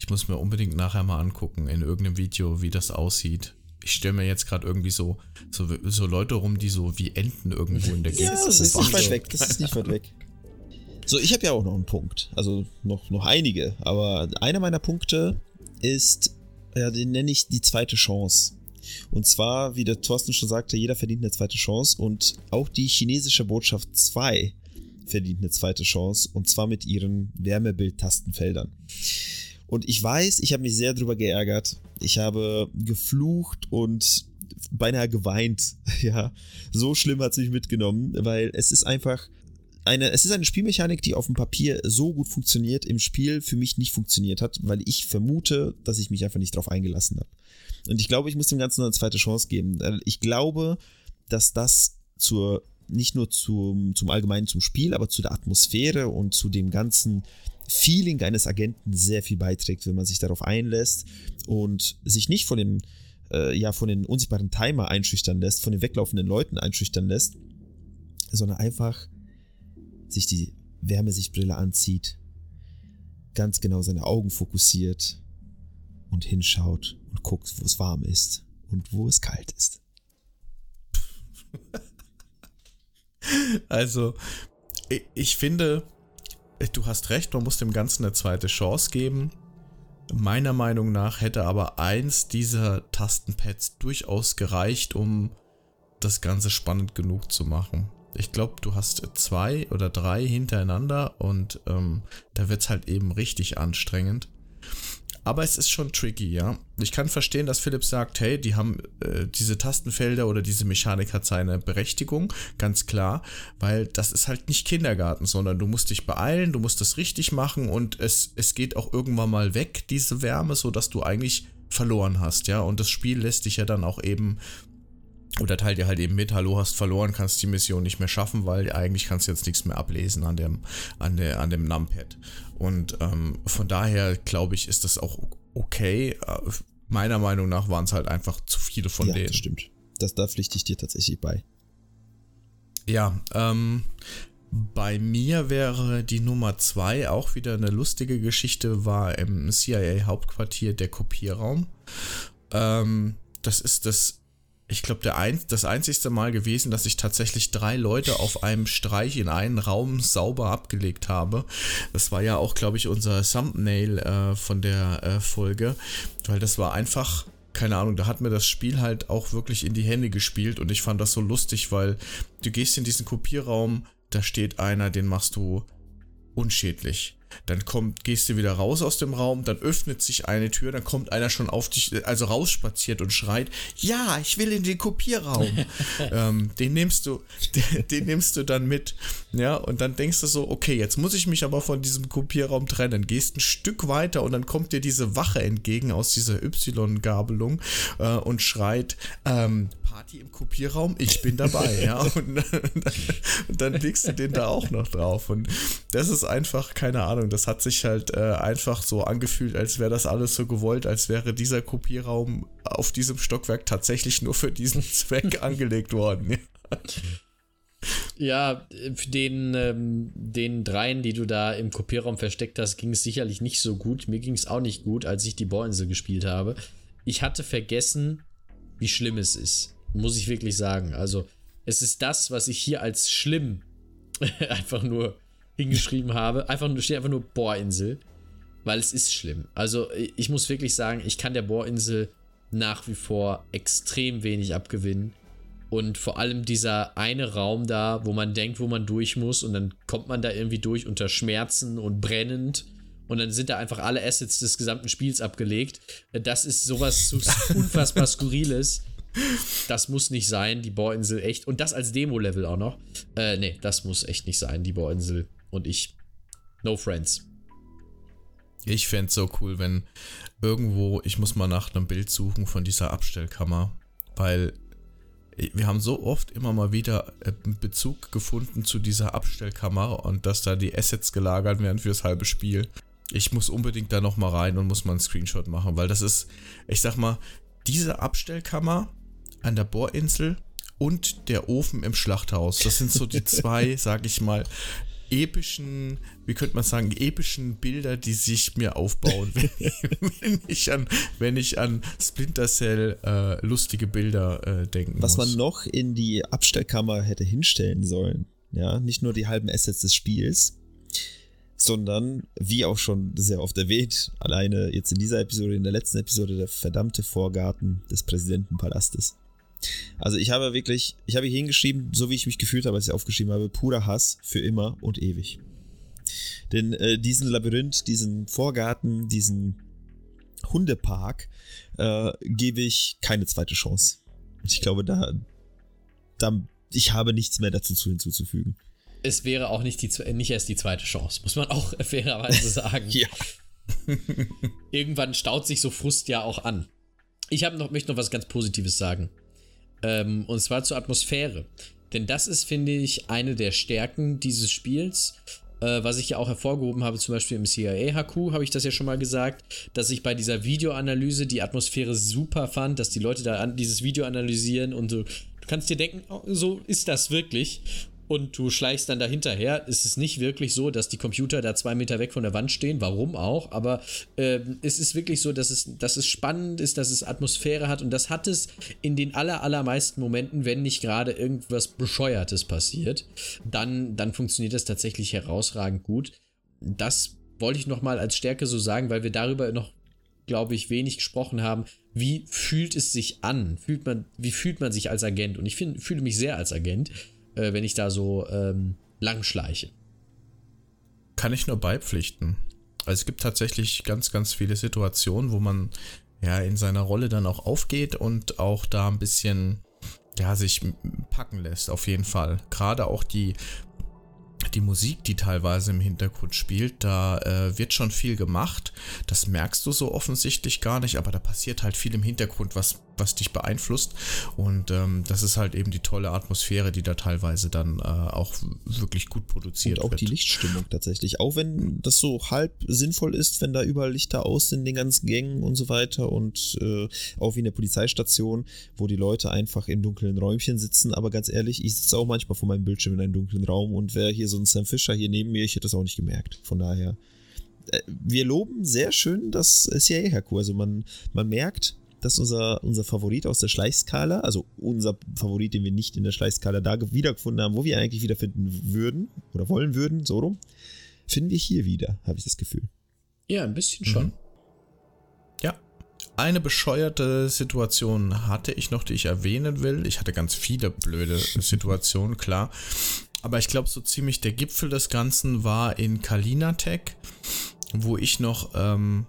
Ich muss mir unbedingt nachher mal angucken in irgendeinem Video, wie das aussieht. Ich stelle mir jetzt gerade irgendwie so, so, so Leute rum, die so wie Enten irgendwo in der Gegend Ja, das ist nicht weit weg. Das ist nicht weit weg. So, ich habe ja auch noch einen Punkt. Also noch, noch einige. Aber einer meiner Punkte ist, ja, den nenne ich die zweite Chance. Und zwar, wie der Thorsten schon sagte, jeder verdient eine zweite Chance. Und auch die chinesische Botschaft 2 verdient eine zweite Chance. Und zwar mit ihren Wärmebild-Tastenfeldern. Und ich weiß, ich habe mich sehr drüber geärgert. Ich habe geflucht und beinahe geweint. Ja, so schlimm hat es mich mitgenommen, weil es ist einfach eine, es ist eine Spielmechanik, die auf dem Papier so gut funktioniert, im Spiel für mich nicht funktioniert hat, weil ich vermute, dass ich mich einfach nicht darauf eingelassen habe. Und ich glaube, ich muss dem Ganzen eine zweite Chance geben. Ich glaube, dass das zur, nicht nur zum, zum Allgemeinen zum Spiel, aber zu der Atmosphäre und zu dem ganzen Feeling eines Agenten sehr viel beiträgt, wenn man sich darauf einlässt und sich nicht von den, äh, ja, von den unsichtbaren Timer einschüchtern lässt, von den weglaufenden Leuten einschüchtern lässt, sondern einfach sich die Wärmesichtbrille anzieht, ganz genau seine Augen fokussiert und hinschaut und guckt, wo es warm ist und wo es kalt ist. Also, ich finde, du hast recht, man muss dem Ganzen eine zweite Chance geben. Meiner Meinung nach hätte aber eins dieser Tastenpads durchaus gereicht, um das Ganze spannend genug zu machen. Ich glaube, du hast zwei oder drei hintereinander und ähm, da wird es halt eben richtig anstrengend. Aber es ist schon tricky, ja. Ich kann verstehen, dass Philipp sagt, hey, die haben äh, diese Tastenfelder oder diese Mechanik hat seine Berechtigung, ganz klar, weil das ist halt nicht Kindergarten, sondern du musst dich beeilen, du musst das richtig machen und es, es geht auch irgendwann mal weg, diese Wärme, sodass du eigentlich verloren hast, ja. Und das Spiel lässt dich ja dann auch eben oder teilt dir halt eben mit, hallo, hast verloren, kannst die Mission nicht mehr schaffen, weil eigentlich kannst du jetzt nichts mehr ablesen an dem, an der, an dem Numpad. Und ähm, von daher glaube ich, ist das auch okay. Äh, meiner Meinung nach waren es halt einfach zu viele von ja, denen. Das stimmt. Das, da pflichte ich dir tatsächlich bei. Ja, ähm, bei mir wäre die Nummer zwei auch wieder eine lustige Geschichte, war im CIA-Hauptquartier der Kopierraum. Ähm, das ist das ich glaube, ein, das einzigste Mal gewesen, dass ich tatsächlich drei Leute auf einem Streich in einen Raum sauber abgelegt habe. Das war ja auch, glaube ich, unser Thumbnail äh, von der äh, Folge, weil das war einfach, keine Ahnung, da hat mir das Spiel halt auch wirklich in die Hände gespielt und ich fand das so lustig, weil du gehst in diesen Kopierraum, da steht einer, den machst du unschädlich. Dann kommt, gehst du wieder raus aus dem Raum, dann öffnet sich eine Tür, dann kommt einer schon auf dich, also rausspaziert und schreit, ja, ich will in den Kopierraum. ähm, den nimmst du, den, den, nimmst du dann mit. Ja, und dann denkst du so, okay, jetzt muss ich mich aber von diesem Kopierraum trennen. Gehst ein Stück weiter und dann kommt dir diese Wache entgegen aus dieser Y-Gabelung äh, und schreit, ähm, Party im Kopierraum, ich bin dabei, ja. Und, und, dann legst du den da auch noch drauf. Und das ist einfach, keine Ahnung, das hat sich halt äh, einfach so angefühlt, als wäre das alles so gewollt, als wäre dieser Kopierraum auf diesem Stockwerk tatsächlich nur für diesen Zweck angelegt worden. Ja, den, ähm, den dreien, die du da im Kopierraum versteckt hast, ging es sicherlich nicht so gut. Mir ging es auch nicht gut, als ich die Bohrinsel gespielt habe. Ich hatte vergessen, wie schlimm es ist. Muss ich wirklich sagen. Also, es ist das, was ich hier als schlimm einfach nur hingeschrieben habe. Einfach nur, steht einfach nur Bohrinsel. Weil es ist schlimm. Also, ich muss wirklich sagen, ich kann der Bohrinsel nach wie vor extrem wenig abgewinnen. Und vor allem dieser eine Raum da, wo man denkt, wo man durch muss und dann kommt man da irgendwie durch unter Schmerzen und brennend und dann sind da einfach alle Assets des gesamten Spiels abgelegt. Das ist sowas so unfassbar Skurriles. Das muss nicht sein, die Bohrinsel echt. Und das als Demo-Level auch noch. Äh, nee, das muss echt nicht sein, die Bohrinsel und ich. No friends. Ich fände so cool, wenn irgendwo, ich muss mal nach einem Bild suchen von dieser Abstellkammer, weil wir haben so oft immer mal wieder einen Bezug gefunden zu dieser Abstellkammer und dass da die Assets gelagert werden fürs halbe Spiel. Ich muss unbedingt da nochmal rein und muss mal einen Screenshot machen, weil das ist, ich sag mal, diese Abstellkammer an der Bohrinsel und der Ofen im Schlachthaus, das sind so die zwei, sag ich mal, epischen, wie könnte man sagen, epischen Bilder, die sich mir aufbauen, wenn, wenn ich, an, wenn ich an Splinter Cell äh, lustige Bilder äh, denken Was muss. man noch in die Abstellkammer hätte hinstellen sollen, ja, nicht nur die halben Assets des Spiels, sondern, wie auch schon sehr oft erwähnt, alleine jetzt in dieser Episode, in der letzten Episode, der verdammte Vorgarten des Präsidentenpalastes. Also ich habe wirklich, ich habe hier hingeschrieben, so wie ich mich gefühlt habe, als ich aufgeschrieben habe, purer Hass für immer und ewig. Denn äh, diesen Labyrinth, diesen Vorgarten, diesen Hundepark äh, gebe ich keine zweite Chance. Und ich glaube, da, da, ich habe nichts mehr dazu hinzuzufügen. Es wäre auch nicht, die, nicht erst die zweite Chance, muss man auch fairerweise sagen. ja. Irgendwann staut sich so Frust ja auch an. Ich habe noch, möchte noch was ganz Positives sagen. Ähm, und zwar zur Atmosphäre. Denn das ist, finde ich, eine der Stärken dieses Spiels. Äh, was ich ja auch hervorgehoben habe, zum Beispiel im CIA-HQ, habe ich das ja schon mal gesagt, dass ich bei dieser Videoanalyse die Atmosphäre super fand, dass die Leute da an dieses Video analysieren und so. Du kannst dir denken, oh, so ist das wirklich und du schleichst dann dahinterher. Es ist nicht wirklich so, dass die Computer da zwei Meter weg von der Wand stehen, warum auch, aber äh, es ist wirklich so, dass es, dass es spannend ist, dass es Atmosphäre hat und das hat es in den aller, allermeisten Momenten, wenn nicht gerade irgendwas Bescheuertes passiert, dann, dann funktioniert das tatsächlich herausragend gut. Das wollte ich nochmal als Stärke so sagen, weil wir darüber noch, glaube ich, wenig gesprochen haben. Wie fühlt es sich an? Fühlt man, wie fühlt man sich als Agent? Und ich find, fühle mich sehr als Agent äh, wenn ich da so ähm, langschleiche. Kann ich nur beipflichten. Also es gibt tatsächlich ganz, ganz viele Situationen, wo man ja in seiner Rolle dann auch aufgeht und auch da ein bisschen ja sich packen lässt, auf jeden Fall. Gerade auch die die Musik, die teilweise im Hintergrund spielt, da äh, wird schon viel gemacht. Das merkst du so offensichtlich gar nicht, aber da passiert halt viel im Hintergrund, was, was dich beeinflusst. Und ähm, das ist halt eben die tolle Atmosphäre, die da teilweise dann äh, auch wirklich gut produziert Und auch wird. die Lichtstimmung tatsächlich. Auch wenn das so halb sinnvoll ist, wenn da überall Lichter aus sind in den ganzen Gängen und so weiter und äh, auch wie in der Polizeistation, wo die Leute einfach in dunklen Räumchen sitzen. Aber ganz ehrlich, ich sitze auch manchmal vor meinem Bildschirm in einem dunklen Raum und wer hier so ein Sam Fisher hier neben mir, ich hätte das auch nicht gemerkt. Von daher, äh, wir loben sehr schön das CIA-HQ. Also man, man merkt, dass unser, unser Favorit aus der Schleichskala, also unser Favorit, den wir nicht in der Schleichskala da wiedergefunden haben, wo wir eigentlich wiederfinden würden oder wollen würden, so rum, finden wir hier wieder, habe ich das Gefühl. Ja, ein bisschen schon. Mhm. Ja. Eine bescheuerte Situation hatte ich noch, die ich erwähnen will. Ich hatte ganz viele blöde Situationen, klar. Aber ich glaube, so ziemlich der Gipfel des Ganzen war in Kalinatek, wo ich noch ähm,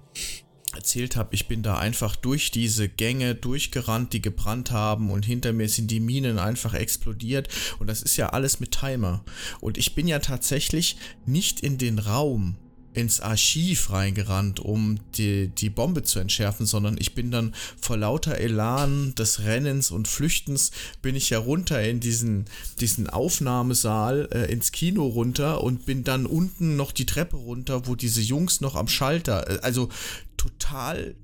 erzählt habe, ich bin da einfach durch diese Gänge durchgerannt, die gebrannt haben und hinter mir sind die Minen einfach explodiert und das ist ja alles mit Timer. Und ich bin ja tatsächlich nicht in den Raum ins Archiv reingerannt, um die, die Bombe zu entschärfen, sondern ich bin dann vor lauter Elan des Rennens und Flüchtens bin ich ja runter in diesen, diesen Aufnahmesaal äh, ins Kino runter und bin dann unten noch die Treppe runter, wo diese Jungs noch am Schalter, äh, also total,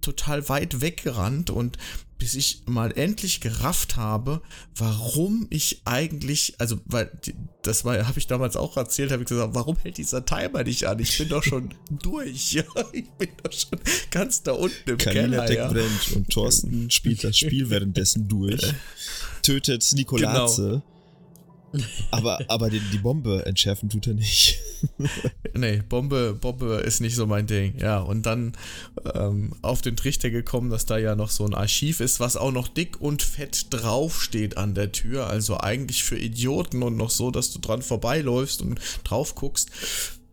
total weit weggerannt und bis ich mal endlich gerafft habe, warum ich eigentlich, also weil das war, habe ich damals auch erzählt, habe ich gesagt, warum hält dieser Timer nicht an? Ich bin doch schon durch, ja, ich bin doch schon ganz da unten im Kalina Keller, ja. brennt und Thorsten spielt das Spiel währenddessen durch, tötet Nikolaze. Genau. Aber, aber die, die Bombe entschärfen tut er nicht. nee, Bombe, Bombe ist nicht so mein Ding. Ja, und dann ähm, auf den Trichter gekommen, dass da ja noch so ein Archiv ist, was auch noch dick und fett draufsteht an der Tür. Also eigentlich für Idioten und noch so, dass du dran vorbeiläufst und drauf guckst.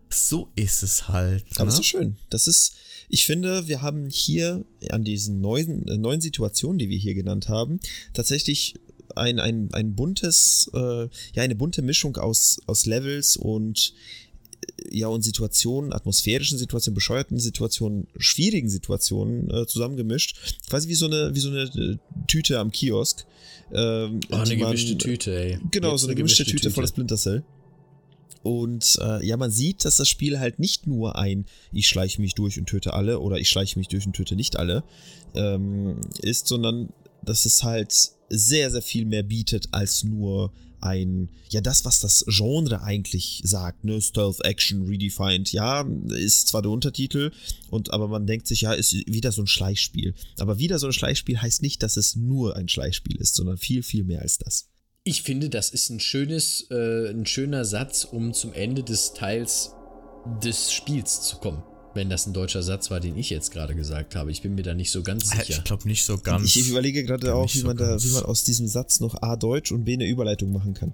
So ist es halt. Aber ne? so schön. Das ist, ich finde, wir haben hier an diesen neuen, äh, neuen Situationen, die wir hier genannt haben, tatsächlich ein, ein, ein buntes, äh, ja, eine bunte Mischung aus, aus Levels und äh, ja, und Situationen, atmosphärischen Situationen, bescheuerten Situationen, schwierigen Situationen äh, zusammengemischt. Quasi wie so eine, wie so eine äh, Tüte am Kiosk. Ähm, Oh, eine man- gemischte Tüte, ey. Genau, Jetzt so eine gemischte Tüte, voller Splinter Cell. Und äh, ja, man sieht, dass das Spiel halt nicht nur ein ich schleiche mich durch und töte alle oder ich schleiche mich durch und töte nicht alle ähm, ist, sondern dass es halt sehr, sehr viel mehr bietet als nur ein, ja, das, was das Genre eigentlich sagt, ne, Stealth Action Redefined, ja, ist zwar der Untertitel, und aber man denkt sich, ja, ist wieder so ein Schleichspiel. Aber wieder so ein Schleichspiel heißt nicht, dass es nur ein Schleichspiel ist, sondern viel, viel mehr als das. Ich finde, das ist ein schönes, äh, ein schöner Satz, um zum Ende des Teils des Spiels zu kommen. Wenn das ein deutscher Satz war, den ich jetzt gerade gesagt habe. Ich bin mir da nicht so ganz sicher. Ich glaube nicht so ganz. Ich überlege gerade auch, wie so man da, wie man aus diesem Satz noch A Deutsch und B eine Überleitung machen kann.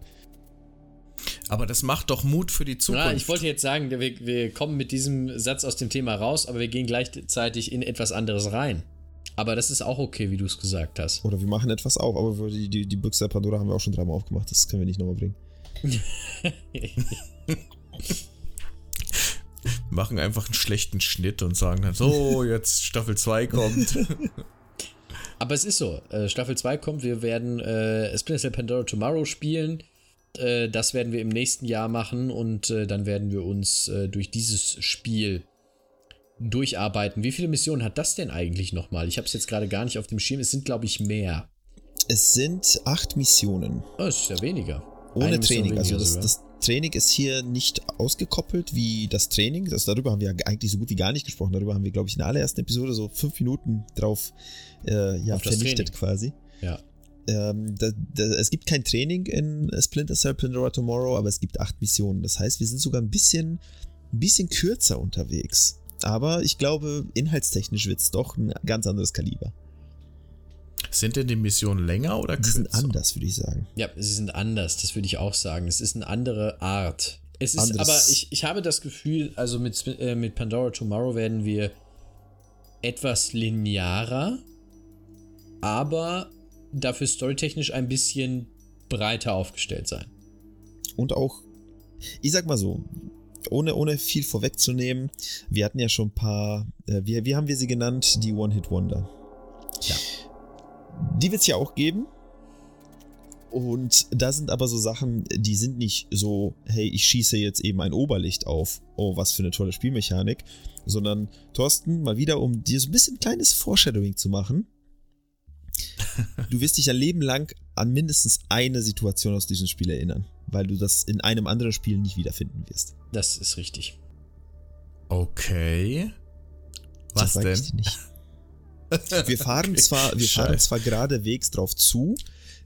Aber das macht doch Mut für die Zukunft. Ja, ich wollte jetzt sagen, wir, wir kommen mit diesem Satz aus dem Thema raus, aber wir gehen gleichzeitig in etwas anderes rein. Aber das ist auch okay, wie du es gesagt hast. Oder wir machen etwas auf, aber die, die, die Büchse der Pandora haben wir auch schon dreimal aufgemacht, das können wir nicht nochmal bringen. machen einfach einen schlechten Schnitt und sagen dann, so, jetzt Staffel 2 kommt. Aber es ist so. Äh, Staffel 2 kommt, wir werden äh, Splinter Cell Pandora Tomorrow spielen. Äh, das werden wir im nächsten Jahr machen und äh, dann werden wir uns äh, durch dieses Spiel durcharbeiten. Wie viele Missionen hat das denn eigentlich nochmal? Ich habe es jetzt gerade gar nicht auf dem Schirm. Es sind, glaube ich, mehr. Es sind acht Missionen. Oh, das ist ja weniger. Ohne Training. Also das, das Training ist hier nicht ausgekoppelt wie das Training. Das, darüber haben wir eigentlich so gut wie gar nicht gesprochen. Darüber haben wir, glaube ich, in der allerersten Episode so fünf Minuten drauf äh, ja, Auf vernichtet quasi. Ja. Ähm, da, da, es gibt kein Training in Splinter Cell Pandora Tomorrow, aber es gibt acht Missionen. Das heißt, wir sind sogar ein bisschen, ein bisschen kürzer unterwegs. Aber ich glaube, inhaltstechnisch wird es doch ein ganz anderes Kaliber. Sind denn die Missionen länger oder Die sind kürzer? anders, würde ich sagen. Ja, sie sind anders, das würde ich auch sagen. Es ist eine andere Art. Es ist Anderes- aber, ich, ich habe das Gefühl, also mit, äh, mit Pandora Tomorrow werden wir etwas linearer, aber dafür storytechnisch ein bisschen breiter aufgestellt sein. Und auch, ich sag mal so, ohne, ohne viel vorwegzunehmen, wir hatten ja schon ein paar, äh, wie, wie haben wir sie genannt? Die One-Hit-Wonder. Ja. Die wird es ja auch geben. Und da sind aber so Sachen, die sind nicht so, hey, ich schieße jetzt eben ein Oberlicht auf. Oh, was für eine tolle Spielmechanik. Sondern, Thorsten, mal wieder, um dir so ein bisschen kleines Foreshadowing zu machen. Du wirst dich ein Leben lang an mindestens eine Situation aus diesem Spiel erinnern, weil du das in einem anderen Spiel nicht wiederfinden wirst. Das ist richtig. Okay. Was das denn? Ich dir nicht. Wir fahren Okay, zwar, wir fahren zwar geradewegs drauf zu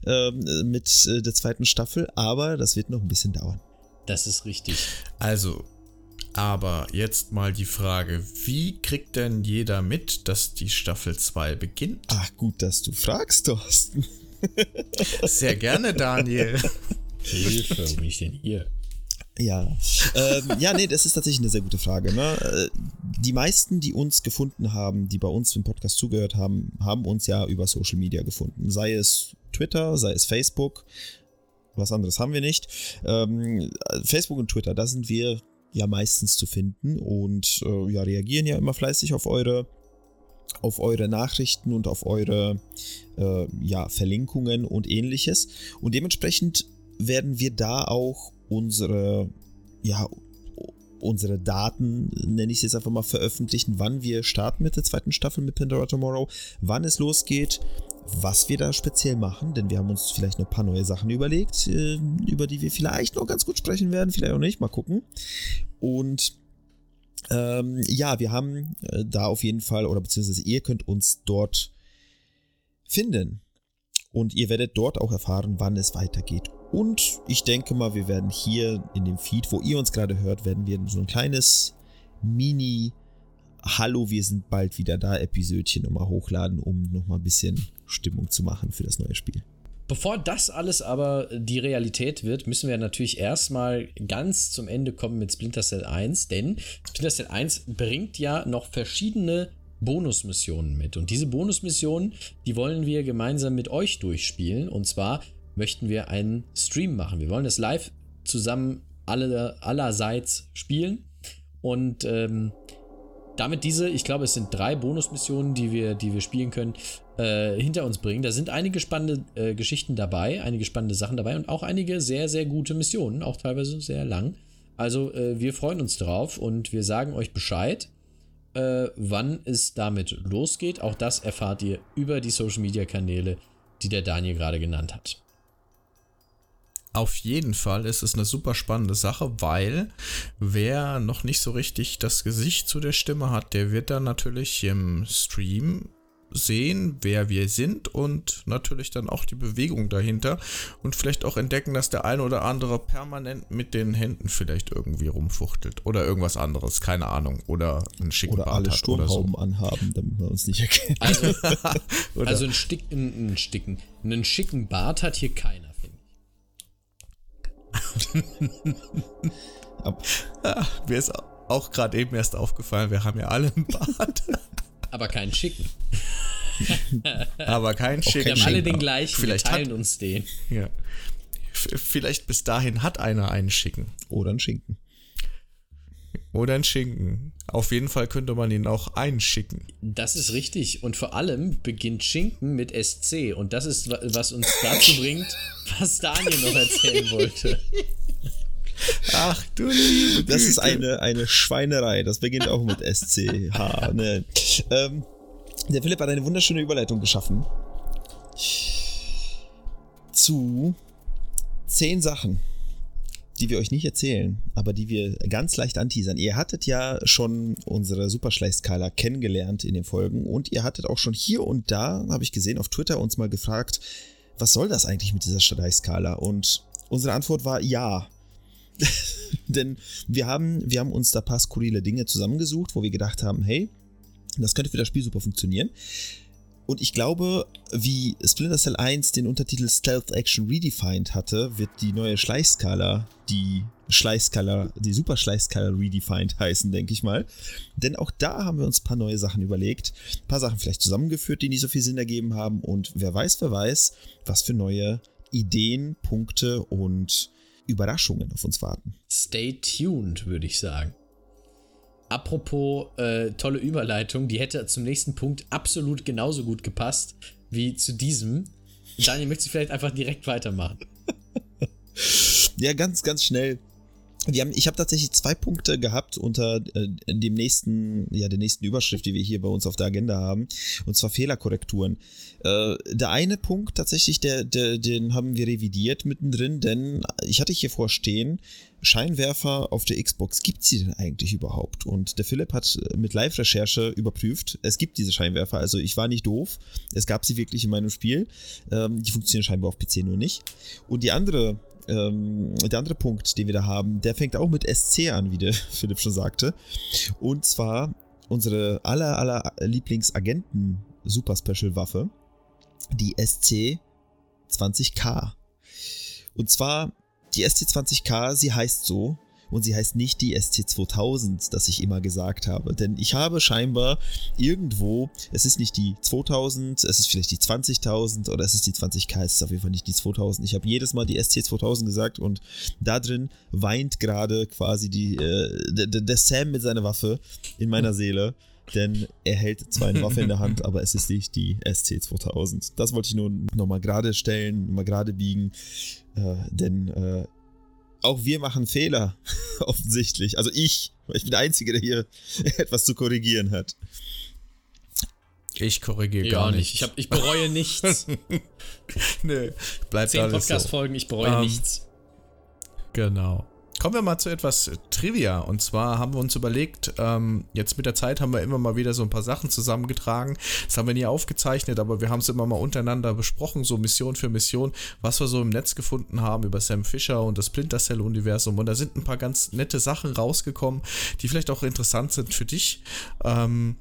ähm, mit äh, der zweiten Staffel, aber das wird noch ein bisschen dauern. Das ist richtig. Also, aber jetzt mal die Frage, wie kriegt denn jeder mit, dass die Staffel 2 beginnt? Ach, gut, dass du fragst, Thorsten. Sehr gerne, Daniel. Hilfe, wo bin ich denn hier? Ja. ähm, ja, nee, das ist tatsächlich eine sehr gute Frage. Ne? Äh, Die meisten, die uns gefunden haben, die bei uns im Podcast zugehört haben, haben uns ja über Social Media gefunden. Sei es Twitter, sei es Facebook. Was anderes haben wir nicht. Ähm, Facebook und Twitter, da sind wir ja meistens zu finden und äh, ja, reagieren ja immer fleißig auf eure auf eure Nachrichten und auf eure äh, ja, Verlinkungen und ähnliches. Und dementsprechend werden wir da auch unsere, ja, unsere Daten, nenne ich es jetzt einfach mal, veröffentlichen, wann wir starten mit der zweiten Staffel mit Pandora Tomorrow, wann es losgeht, was wir da speziell machen, denn wir haben uns vielleicht noch ein paar neue Sachen überlegt, äh, über die wir vielleicht noch ganz gut sprechen werden, vielleicht auch nicht, mal gucken. Und ähm, ja, wir haben äh, da auf jeden Fall, oder beziehungsweise ihr könnt uns dort finden. Und ihr werdet dort auch erfahren, wann es weitergeht. Und ich denke mal, wir werden hier in dem Feed, wo ihr uns gerade hört, werden wir so ein kleines Mini Hallo, wir sind bald wieder da Episödchen nochmal hochladen, um nochmal ein bisschen Stimmung zu machen für das neue Spiel. Bevor das alles aber die Realität wird, müssen wir natürlich erstmal ganz zum Ende kommen mit Splinter Cell 1, denn Splinter Cell 1 bringt ja noch verschiedene Bonusmissionen mit. Und diese Bonusmissionen, die wollen wir gemeinsam mit euch durchspielen. Und zwar möchten wir einen Stream machen. Wir wollen das live zusammen alle, allerseits spielen. Und ähm, damit diese, ich glaube, es sind drei Bonusmissionen, die wir, die wir spielen können, äh, hinter uns bringen. Da sind einige spannende äh, Geschichten dabei, einige spannende Sachen dabei und auch einige sehr, sehr gute Missionen, auch teilweise sehr lang. Also äh, wir freuen uns drauf und wir sagen euch Bescheid, äh, wann es damit losgeht. Auch das erfahrt ihr über die Social-Media-Kanäle, die der Daniel gerade genannt hat. Auf jeden Fall ist es eine super spannende Sache, weil wer noch nicht so richtig das Gesicht zu der Stimme hat, der wird dann natürlich im Stream sehen, wer wir sind und natürlich dann auch die Bewegung dahinter und vielleicht auch entdecken, dass der eine oder andere permanent mit den Händen vielleicht irgendwie rumfuchtelt oder irgendwas anderes, keine Ahnung, oder einen schicken Oder Bart alle hat oder anhaben, damit man uns nicht erkennt. Also, also einen, Stick, einen, einen, Sticken, einen schicken Bart hat hier keiner, so. Mir ist auch gerade eben erst aufgefallen, wir haben ja alle einen Bart, Aber keinen schicken. aber keinen schicken. Wir haben alle den gleichen, Vielleicht wir hat, teilen uns den. ja. Vielleicht bis dahin hat einer einen schicken. Oder ein Schinken. Oder einen Schinken. Auf jeden Fall könnte man ihn auch einschicken. Das ist richtig. Und vor allem beginnt Schinken mit SC. Und das ist, wa- was uns dazu bringt, was Daniel noch erzählen wollte. Ach du liebe Das ist eine, eine Schweinerei. Das beginnt auch mit SCH. Ne. Ähm, der Philipp hat eine wunderschöne Überleitung geschaffen. Zu zehn Sachen, die wir euch nicht erzählen, aber die wir ganz leicht anteasern. Ihr hattet ja schon unsere Superschleichskala kennengelernt in den Folgen und ihr hattet auch schon hier und da, habe ich gesehen, auf Twitter uns mal gefragt, was soll das eigentlich mit dieser Schleichskala? Und unsere Antwort war ja. Denn wir haben, wir haben uns da ein paar skurrile Dinge zusammengesucht, wo wir gedacht haben, hey, das könnte für das Spiel super funktionieren. Und ich glaube, wie Splinter Cell 1 den Untertitel Stealth Action Redefined hatte, wird die neue Schleichskala, die Schleichskala, die Super Schleichskala Redefined heißen, denke ich mal. Denn auch da haben wir uns ein paar neue Sachen überlegt, ein paar Sachen vielleicht zusammengeführt, die nicht so viel Sinn ergeben haben. Und wer weiß, wer weiß, was für neue Ideen, Punkte und Überraschungen auf uns warten. Stay tuned, würde ich sagen. Apropos äh, tolle Überleitung, die hätte zum nächsten Punkt absolut genauso gut gepasst wie zu diesem. Daniel, möchtest du vielleicht einfach direkt weitermachen? Ja, ganz, ganz schnell. Haben, ich habe tatsächlich zwei Punkte gehabt unter äh, dem nächsten, ja, der nächsten Überschrift, die wir hier bei uns auf der Agenda haben, und zwar Fehlerkorrekturen. Äh, der eine Punkt tatsächlich, der, der, den haben wir revidiert mittendrin, denn ich hatte hier vorstehen, Scheinwerfer auf der Xbox, gibt sie denn eigentlich überhaupt? Und der Philipp hat mit Live-Recherche überprüft, es gibt diese Scheinwerfer, also ich war nicht doof, es gab sie wirklich in meinem Spiel, ähm, die funktionieren scheinbar auf PC nur nicht. Und die andere ähm, der andere Punkt, den wir da haben, der fängt auch mit SC an, wie der Philipp schon sagte. Und zwar unsere aller, aller Lieblingsagenten Super Special Waffe, die SC 20K. Und zwar die SC20K, sie heißt so und sie heißt nicht die SC2000, das ich immer gesagt habe. Denn ich habe scheinbar irgendwo, es ist nicht die 2000, es ist vielleicht die 20.000 oder es ist die 20K, es ist auf jeden Fall nicht die 2000. Ich habe jedes Mal die SC2000 gesagt und da drin weint gerade quasi die, äh, der, der Sam mit seiner Waffe in meiner Seele. Denn er hält zwar eine Waffe in der Hand, aber es ist nicht die SC2000. Das wollte ich nur nochmal gerade stellen, mal gerade biegen. Äh, denn äh, auch wir machen Fehler, offensichtlich. Also ich, weil ich bin der Einzige, der hier etwas zu korrigieren hat. Ich korrigiere Ja, gar nicht. nicht. Ich, hab, ich bereue nichts. Nö, bleibt Zehn alles so. Podcast-Folgen, ich bereue Ähm, nichts. Genau. Kommen wir mal zu etwas Trivia. Und zwar haben wir uns überlegt, ähm, jetzt mit der Zeit haben wir immer mal wieder so ein paar Sachen zusammengetragen. Das haben wir nie aufgezeichnet, aber wir haben es immer mal untereinander besprochen, so Mission für Mission, was wir so im Netz gefunden haben über Sam Fisher und das Splinter Cell-Universum. Und da sind ein paar ganz nette Sachen rausgekommen, die vielleicht auch interessant sind für dich. Ähm,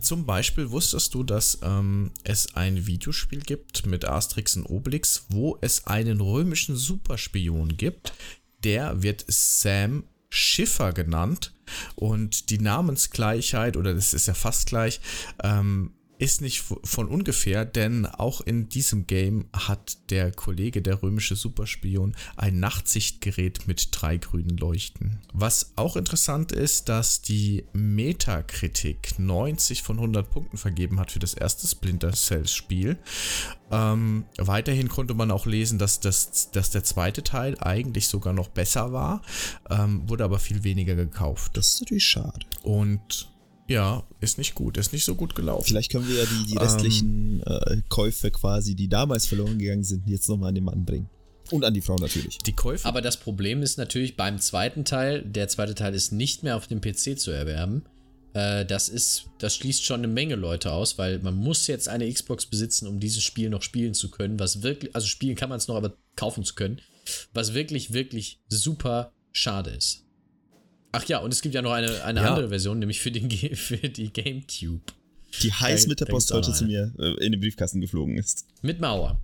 zum Beispiel wusstest du, dass ähm, es ein Videospiel gibt mit Asterix und Obelix, wo es einen römischen Superspion gibt, der wird Sam Schiffer genannt. Und die Namensgleichheit, oder das ist ja fast gleich, ähm, ist nicht von ungefähr, denn auch in diesem Game hat der Kollege, der römische Superspion, ein Nachtsichtgerät mit drei grünen Leuchten. Was auch interessant ist, dass die Metakritik 90 von 100 Punkten vergeben hat für das erste Splinter Cells Spiel. Ähm, weiterhin konnte man auch lesen, dass, das, dass der zweite Teil eigentlich sogar noch besser war, ähm, wurde aber viel weniger gekauft. Das ist natürlich schade. Und ja, ist nicht gut, ist nicht so gut gelaufen. Vielleicht können wir ja die, die restlichen ähm, äh, Käufe quasi, die damals verloren gegangen sind, jetzt nochmal an den Mann bringen. Und an die Frau natürlich. Die Käufe. Aber das Problem ist natürlich beim zweiten Teil, der zweite Teil ist nicht mehr auf dem PC zu erwerben. Äh, das ist, das schließt schon eine Menge Leute aus, weil man muss jetzt eine Xbox besitzen, um dieses Spiel noch spielen zu können. Was wirklich, also spielen kann man es noch, aber kaufen zu können. Was wirklich, wirklich super schade ist. Ach ja, und es gibt ja noch eine, eine ja. andere Version, nämlich für, den, für die GameCube. Die heiß mit der Post heute zu mir äh, in den Briefkasten geflogen ist. Mit Mauer.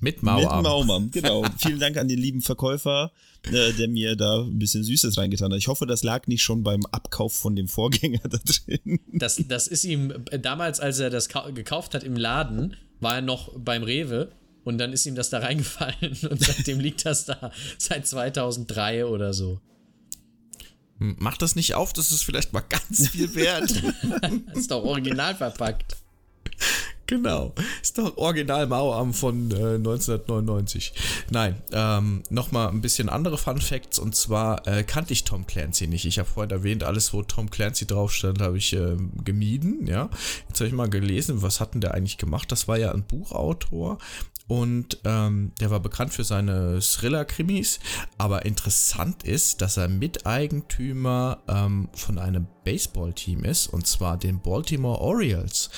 Mit Mauer. Mit Mauer, genau. Vielen Dank an den lieben Verkäufer, äh, der mir da ein bisschen Süßes reingetan hat. Ich hoffe, das lag nicht schon beim Abkauf von dem Vorgänger da drin. Das, das ist ihm äh, damals, als er das gekauft hat im Laden, war er noch beim Rewe und dann ist ihm das da reingefallen und seitdem liegt das da seit 2003 oder so. Mach das nicht auf, das ist vielleicht mal ganz viel wert. ist doch original verpackt. Genau, ist doch original Mauerarm von äh, 1999. Nein, ähm, nochmal ein bisschen andere Fun Facts und zwar äh, kannte ich Tom Clancy nicht. Ich habe vorhin erwähnt, alles wo Tom Clancy drauf stand, habe ich äh, gemieden, ja. Jetzt habe ich mal gelesen, was hat denn der eigentlich gemacht? Das war ja ein Buchautor, und ähm, der war bekannt für seine Thriller-Krimis. Aber interessant ist, dass er Miteigentümer ähm, von einem Baseball-Team ist, und zwar den Baltimore Orioles.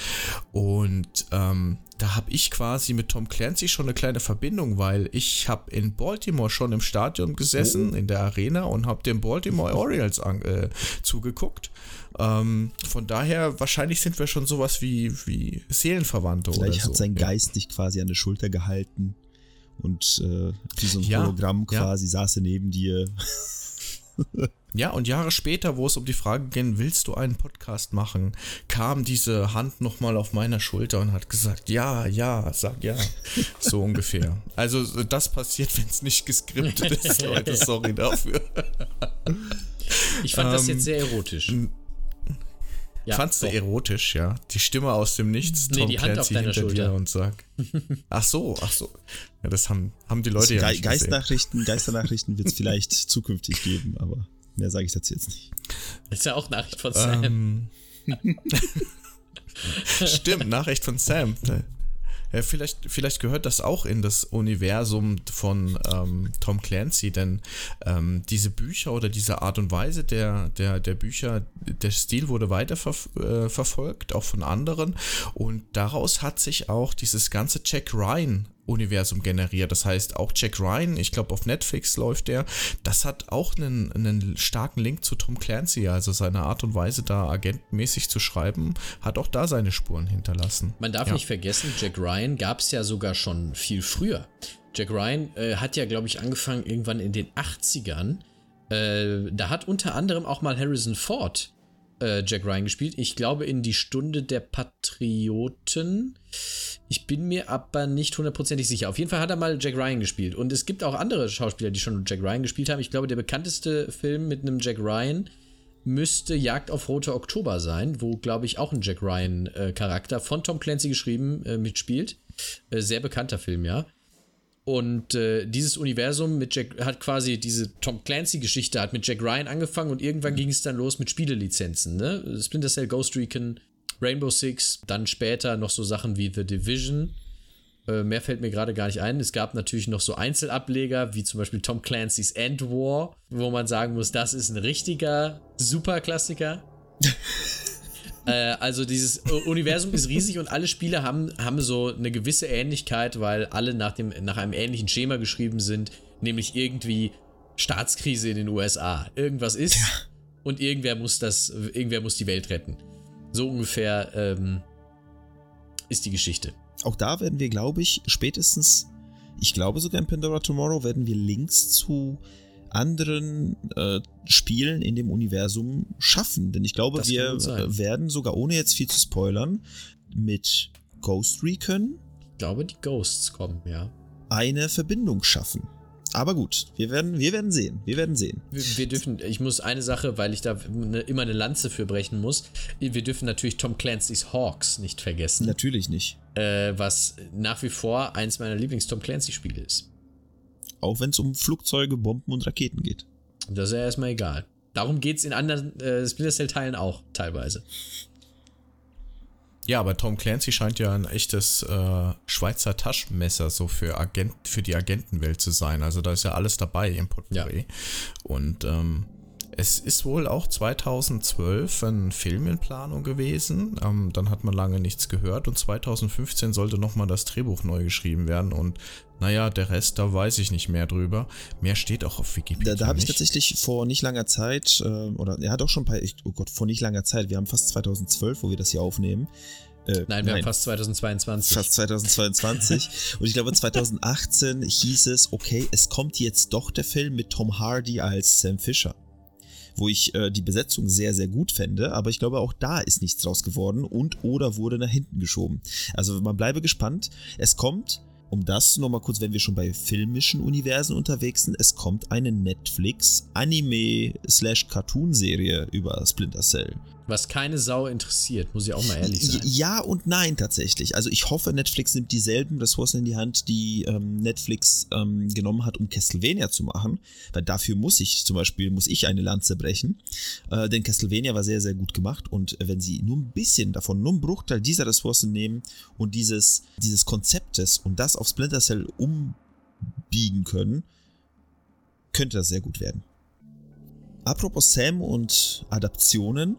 Und ähm, da habe ich quasi mit Tom Clancy schon eine kleine Verbindung, weil ich habe in Baltimore schon im Stadion gesessen, oh. in der Arena und habe den Baltimore Orioles an, äh, zugeguckt. Ähm, von daher, wahrscheinlich sind wir schon sowas wie, wie Seelenverwandte Vielleicht oder so. hat sein Geist dich quasi an der Schulter gehalten und äh, wie so ein ja, Hologramm quasi ja. saß er neben dir. Ja, und Jahre später, wo es um die Frage ging, willst du einen Podcast machen, kam diese Hand nochmal auf meiner Schulter und hat gesagt, ja, ja, sag ja. So ungefähr. Also das passiert, wenn es nicht geskriptet ist, Leute. Sorry dafür. Ich fand ähm, das jetzt sehr erotisch. Ja, Fandst du erotisch, ja? Die Stimme aus dem Nichts, Tom nee, die Hand Clancy hinter Schulter. dir und sagt. Ach so, ach so. Ja, das haben, haben die Leute das ja nicht Geistnachrichten, Geisternachrichten wird es vielleicht zukünftig geben, aber mehr sage ich dazu jetzt nicht. Das ist ja auch Nachricht von Sam. Ähm, Stimmt, Nachricht von Sam. Ja, vielleicht, vielleicht gehört das auch in das Universum von ähm, Tom Clancy, denn ähm, diese Bücher oder diese Art und Weise der, der, der Bücher, der Stil wurde weiter äh, auch von anderen. Und daraus hat sich auch dieses ganze Jack Ryan Universum generiert. Das heißt, auch Jack Ryan, ich glaube auf Netflix läuft der, das hat auch einen, einen starken Link zu Tom Clancy. Also seine Art und Weise, da agentmäßig zu schreiben, hat auch da seine Spuren hinterlassen. Man darf ja. nicht vergessen, Jack Ryan gab es ja sogar schon viel früher. Jack Ryan äh, hat ja, glaube ich, angefangen irgendwann in den 80ern. Äh, da hat unter anderem auch mal Harrison Ford äh, Jack Ryan gespielt. Ich glaube in die Stunde der Patrioten. Ich bin mir aber nicht hundertprozentig sicher. Auf jeden Fall hat er mal Jack Ryan gespielt. Und es gibt auch andere Schauspieler, die schon Jack Ryan gespielt haben. Ich glaube, der bekannteste Film mit einem Jack Ryan müsste Jagd auf Rote Oktober sein, wo, glaube ich, auch ein Jack Ryan-Charakter äh, von Tom Clancy geschrieben äh, mitspielt. Äh, sehr bekannter Film, ja. Und äh, dieses Universum mit Jack hat quasi diese Tom Clancy-Geschichte hat mit Jack Ryan angefangen und irgendwann ging es dann los mit Spielelizenzen, ne? Splinter Cell, Ghost Recon, Rainbow Six, dann später noch so Sachen wie The Division Äh, mehr fällt mir gerade gar nicht ein. Es gab natürlich noch so Einzelableger, wie zum Beispiel Tom Clancy's End War, wo man sagen muss, das ist ein richtiger Superklassiker. äh, also dieses Universum ist riesig und alle Spiele haben, haben so eine gewisse Ähnlichkeit, weil alle nach, dem, nach einem ähnlichen Schema geschrieben sind, nämlich irgendwie Staatskrise in den USA. Irgendwas ist ja. und irgendwer muss das, irgendwer muss die Welt retten. So ungefähr ähm, ist die Geschichte. Auch da werden wir, glaube ich, spätestens, ich glaube sogar in Pandora Tomorrow, werden wir Links zu anderen äh, Spielen in dem Universum schaffen. Denn ich glaube, das wir werden sogar, ohne jetzt viel zu spoilern, mit Ghost Recon. Ich glaube, die Ghosts kommen, ja. Eine Verbindung schaffen. Aber gut, wir werden, wir werden sehen. Wir werden sehen. Wir, wir, dürfen, ich muss eine Sache, weil ich da ne, immer eine Lanze für brechen muss. Wir dürfen natürlich Tom Clancy's Hawks nicht vergessen. Natürlich nicht. Äh, was nach wie vor eins meiner Lieblings-Tom Clancy-Spiele ist. Auch wenn es um Flugzeuge, Bomben und Raketen geht. Das ist ja erstmal egal. Darum geht es in anderen äh, Splinter Cell-Teilen auch teilweise. Ja, aber Tom Clancy scheint ja ein echtes äh, Schweizer Taschenmesser so für, Agent, für die Agentenwelt zu sein. Also da ist ja alles dabei im Potpourri. Ja. Und ähm, es ist wohl auch 2012 ein Film in Planung gewesen. Ähm, dann hat man lange nichts gehört und 2015 sollte nochmal das Drehbuch neu geschrieben werden. Und naja, der Rest, da weiß ich nicht mehr drüber. Mehr steht auch auf Wikipedia. Da, da habe ich tatsächlich vor nicht langer Zeit, äh, oder er hat auch schon ein paar, oh Gott, vor nicht langer Zeit, wir haben fast 2012, wo wir das hier aufnehmen. Äh, nein, wir nein, haben fast 2022. Fast 2022. und ich glaube, 2018 hieß es, okay, es kommt jetzt doch der Film mit Tom Hardy als Sam Fisher wo ich äh, die Besetzung sehr, sehr gut fände, aber ich glaube, auch da ist nichts draus geworden und oder wurde nach hinten geschoben. Also man bleibe gespannt. Es kommt um das nochmal kurz, wenn wir schon bei filmischen Universen unterwegs sind, es kommt eine Netflix-Anime-Cartoon-Serie über Splinter Cell. Was keine Sau interessiert, muss ich auch mal ehrlich sein. Ja und nein tatsächlich. Also ich hoffe, Netflix nimmt dieselben Ressourcen in die Hand, die ähm, Netflix ähm, genommen hat, um Castlevania zu machen. Weil dafür muss ich zum Beispiel, muss ich eine Lanze brechen. Äh, denn Castlevania war sehr, sehr gut gemacht. Und wenn sie nur ein bisschen davon, nur einen Bruchteil dieser Ressourcen nehmen und dieses, dieses Konzeptes und das auf Splinter Cell umbiegen können, könnte das sehr gut werden. Apropos Sam und Adaptionen,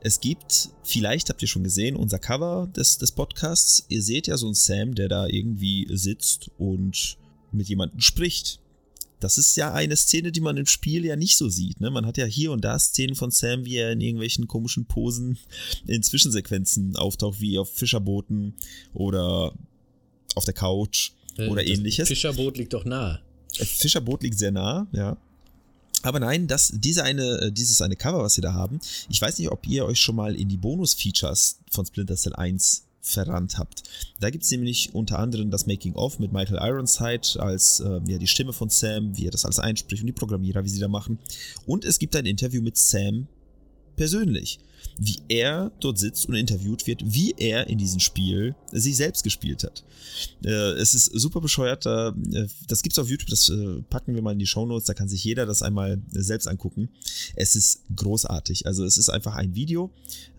es gibt, vielleicht habt ihr schon gesehen, unser Cover des, des Podcasts. Ihr seht ja so einen Sam, der da irgendwie sitzt und mit jemandem spricht. Das ist ja eine Szene, die man im Spiel ja nicht so sieht. Ne? Man hat ja hier und da Szenen von Sam, wie er in irgendwelchen komischen Posen in Zwischensequenzen auftaucht, wie auf Fischerbooten oder auf der Couch äh, oder ähnliches. Fischerboot liegt doch nah. Fischerboot liegt sehr nah, ja. Aber nein, das, diese eine, äh, dieses eine Cover, was wir da haben, ich weiß nicht, ob ihr euch schon mal in die Bonus-Features von Splinter Cell 1 verrannt habt. Da gibt es nämlich unter anderem das Making-of mit Michael Ironside als äh, ja, die Stimme von Sam, wie er das alles einspricht und die Programmierer, wie sie da machen. Und es gibt ein Interview mit Sam persönlich wie er dort sitzt und interviewt wird, wie er in diesem Spiel sich selbst gespielt hat. Äh, es ist super bescheuert. Äh, das gibt's auf YouTube, das äh, packen wir mal in die Show Notes, da kann sich jeder das einmal selbst angucken. Es ist großartig. Also es ist einfach ein Video,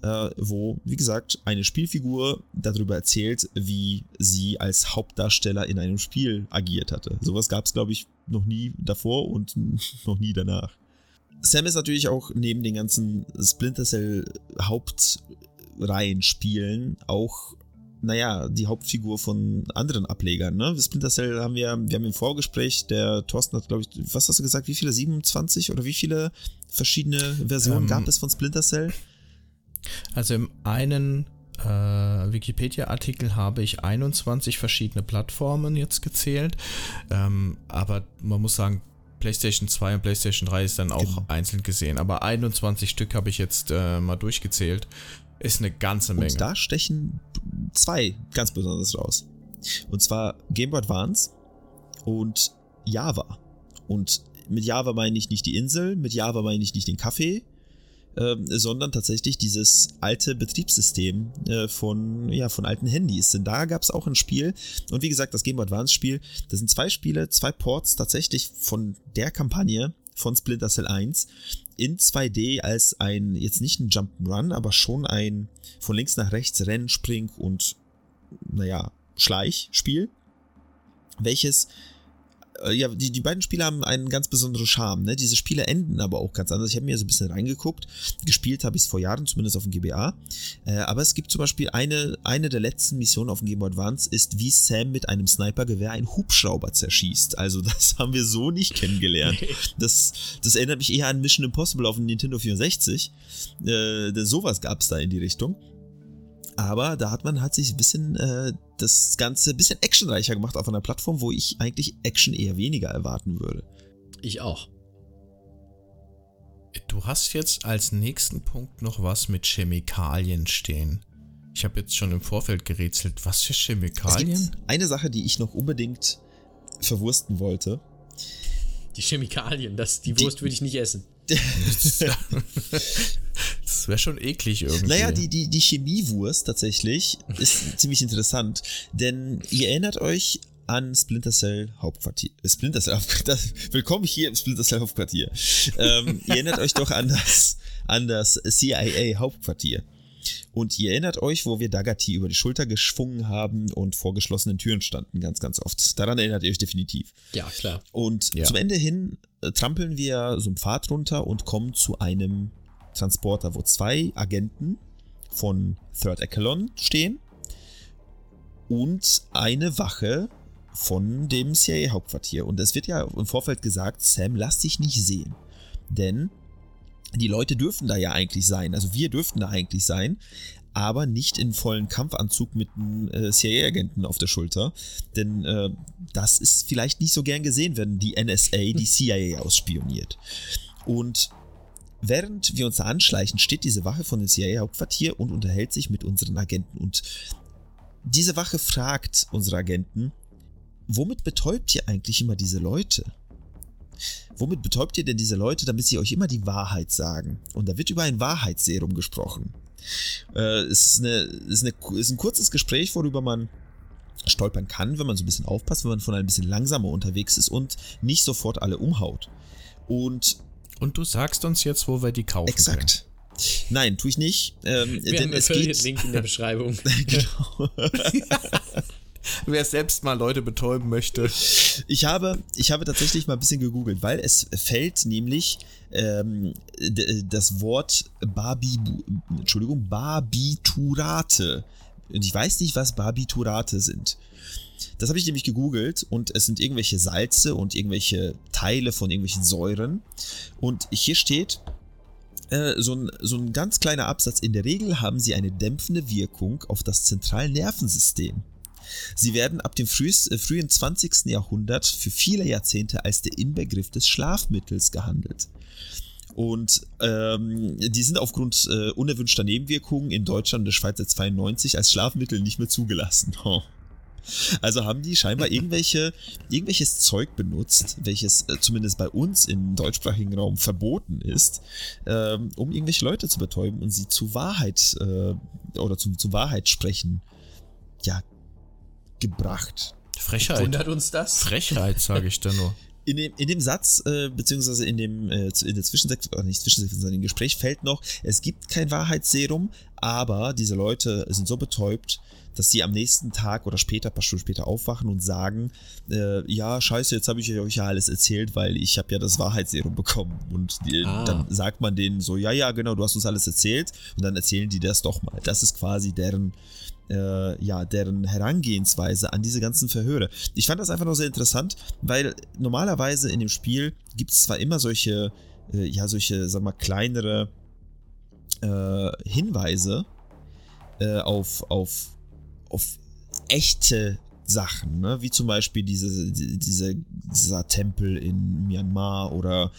äh, wo, wie gesagt, eine Spielfigur darüber erzählt, wie sie als Hauptdarsteller in einem Spiel agiert hatte. Sowas gab's, glaube ich, noch nie davor und noch nie danach. Sam ist natürlich auch neben den ganzen Splinter Cell Hauptreihenspielen auch, naja, die Hauptfigur von anderen Ablegern. Ne? Splinter Cell haben wir, wir haben im Vorgespräch, der Thorsten hat, glaube ich, was hast du gesagt, wie viele? 27 oder wie viele verschiedene Versionen ähm, gab es von Splinter Cell? Also im einen äh, Wikipedia-Artikel habe ich 21 verschiedene Plattformen jetzt gezählt. Ähm, aber man muss sagen, PlayStation 2 und PlayStation 3 ist dann auch genau. einzeln gesehen. Aber 21 Stück habe ich jetzt äh, mal durchgezählt. Ist eine ganze Menge. Und da stechen zwei ganz besonders raus. Und zwar Game Boy Advance und Java. Und mit Java meine ich nicht die Insel, mit Java meine ich nicht den Kaffee, ähm, sondern tatsächlich dieses alte Betriebssystem äh, von, ja, von alten Handys. Denn da gab es auch ein Spiel und wie gesagt, das Game Boy Advance Spiel, das sind zwei Spiele, zwei Ports tatsächlich von der Kampagne von Splinter Cell 1 in 2D als ein, jetzt nicht ein Jump'n'Run, aber schon ein von links nach rechts Rennen, Spring und, naja, Schleichspiel. welches ja, die, die beiden Spiele haben einen ganz besonderen Charme. Ne? Diese Spiele enden aber auch ganz anders. Ich habe mir so ein bisschen reingeguckt. Gespielt habe ich es vor Jahren, zumindest auf dem GBA. Äh, aber es gibt zum Beispiel eine, eine der letzten Missionen auf dem Game Boy Advance, ist, wie Sam mit einem Snipergewehr einen Hubschrauber zerschießt. Also das haben wir so nicht kennengelernt. Das, das erinnert mich eher an Mission Impossible auf dem Nintendo 64. Äh, sowas gab es da in die Richtung. Aber da hat man hat sich ein bisschen äh, das Ganze ein bisschen actionreicher gemacht auf einer Plattform, wo ich eigentlich Action eher weniger erwarten würde. Ich auch. Du hast jetzt als nächsten Punkt noch was mit Chemikalien stehen. Ich habe jetzt schon im Vorfeld gerätselt, was für Chemikalien? Es gibt eine Sache, die ich noch unbedingt verwursten wollte. Die Chemikalien, das, die Wurst würde ich nicht essen. das wäre schon eklig irgendwie. Naja, die, die, die Chemiewurst tatsächlich ist ziemlich interessant, denn ihr erinnert euch an Splinter Cell Hauptquartier. Äh, Splinter Cell Hauptquartier. Willkommen hier im Splinter Cell Hauptquartier. ähm, ihr erinnert euch doch an das, an das CIA Hauptquartier. Und ihr erinnert euch, wo wir Dagati über die Schulter geschwungen haben und vor geschlossenen Türen standen, ganz, ganz oft. Daran erinnert ihr euch definitiv. Ja, klar. Und ja. zum Ende hin äh, trampeln wir so einen Pfad runter und kommen zu einem Transporter, wo zwei Agenten von Third Echelon stehen und eine Wache von dem CIA-Hauptquartier. Und es wird ja im Vorfeld gesagt, Sam, lass dich nicht sehen. Denn die Leute dürfen da ja eigentlich sein, also wir dürften da eigentlich sein, aber nicht in vollen Kampfanzug mit einem äh, CIA-Agenten auf der Schulter. Denn äh, das ist vielleicht nicht so gern gesehen, wenn die NSA die CIA ausspioniert. Und während wir uns da anschleichen, steht diese Wache von dem CIA-Hauptquartier und unterhält sich mit unseren Agenten. Und diese Wache fragt unsere Agenten, womit betäubt ihr eigentlich immer diese Leute? Womit betäubt ihr denn diese Leute, damit sie euch immer die Wahrheit sagen? Und da wird über ein Wahrheitsserum gesprochen. Äh, es ist, eine, ist, eine, ist ein kurzes Gespräch, worüber man stolpern kann, wenn man so ein bisschen aufpasst, wenn man von ein bisschen langsamer unterwegs ist und nicht sofort alle umhaut. Und und du sagst uns jetzt, wo wir die kaufen Exakt. Können. Nein, tue ich nicht. Ähm, wir denn haben es geht Link in der Beschreibung. genau. wer selbst mal Leute betäuben möchte. Ich habe, ich habe tatsächlich mal ein bisschen gegoogelt, weil es fällt nämlich ähm, das Wort Barbibu, Entschuldigung, Barbiturate. Und ich weiß nicht, was Barbiturate sind. Das habe ich nämlich gegoogelt und es sind irgendwelche Salze und irgendwelche Teile von irgendwelchen Säuren. Und hier steht, äh, so, ein, so ein ganz kleiner Absatz. In der Regel haben sie eine dämpfende Wirkung auf das Zentralnervensystem. Sie werden ab dem frühs, äh, frühen 20. Jahrhundert für viele Jahrzehnte als der Inbegriff des Schlafmittels gehandelt. Und ähm, die sind aufgrund äh, unerwünschter Nebenwirkungen in Deutschland und der Schweiz seit 92 als Schlafmittel nicht mehr zugelassen. Oh. Also haben die scheinbar irgendwelche, irgendwelches Zeug benutzt, welches äh, zumindest bei uns im deutschsprachigen Raum verboten ist, ähm, um irgendwelche Leute zu betäuben und sie zu Wahrheit äh, oder zu, zu Wahrheit sprechen, ja, gebracht. Frechheit. Wundert uns das? Frechheit, sage ich da nur. In dem, in dem Satz, äh, beziehungsweise in dem äh, in der Zwischensektion, nicht Zwischensektion, sondern im Gespräch fällt noch, es gibt kein Wahrheitsserum, aber diese Leute sind so betäubt, dass sie am nächsten Tag oder später, ein paar Stunden später aufwachen und sagen, äh, ja, scheiße, jetzt habe ich euch ja alles erzählt, weil ich habe ja das Wahrheitsserum bekommen. Und die, ah. dann sagt man denen so, ja, ja, genau, du hast uns alles erzählt. Und dann erzählen die das doch mal. Das ist quasi deren, äh, ja, deren Herangehensweise an diese ganzen Verhöre. Ich fand das einfach nur sehr interessant, weil normalerweise in dem Spiel gibt es zwar immer solche, äh, ja, solche, sag mal, kleinere äh, Hinweise äh, auf, auf auf echte Sachen, ne? wie zum Beispiel diese, diese, dieser Tempel in Myanmar oder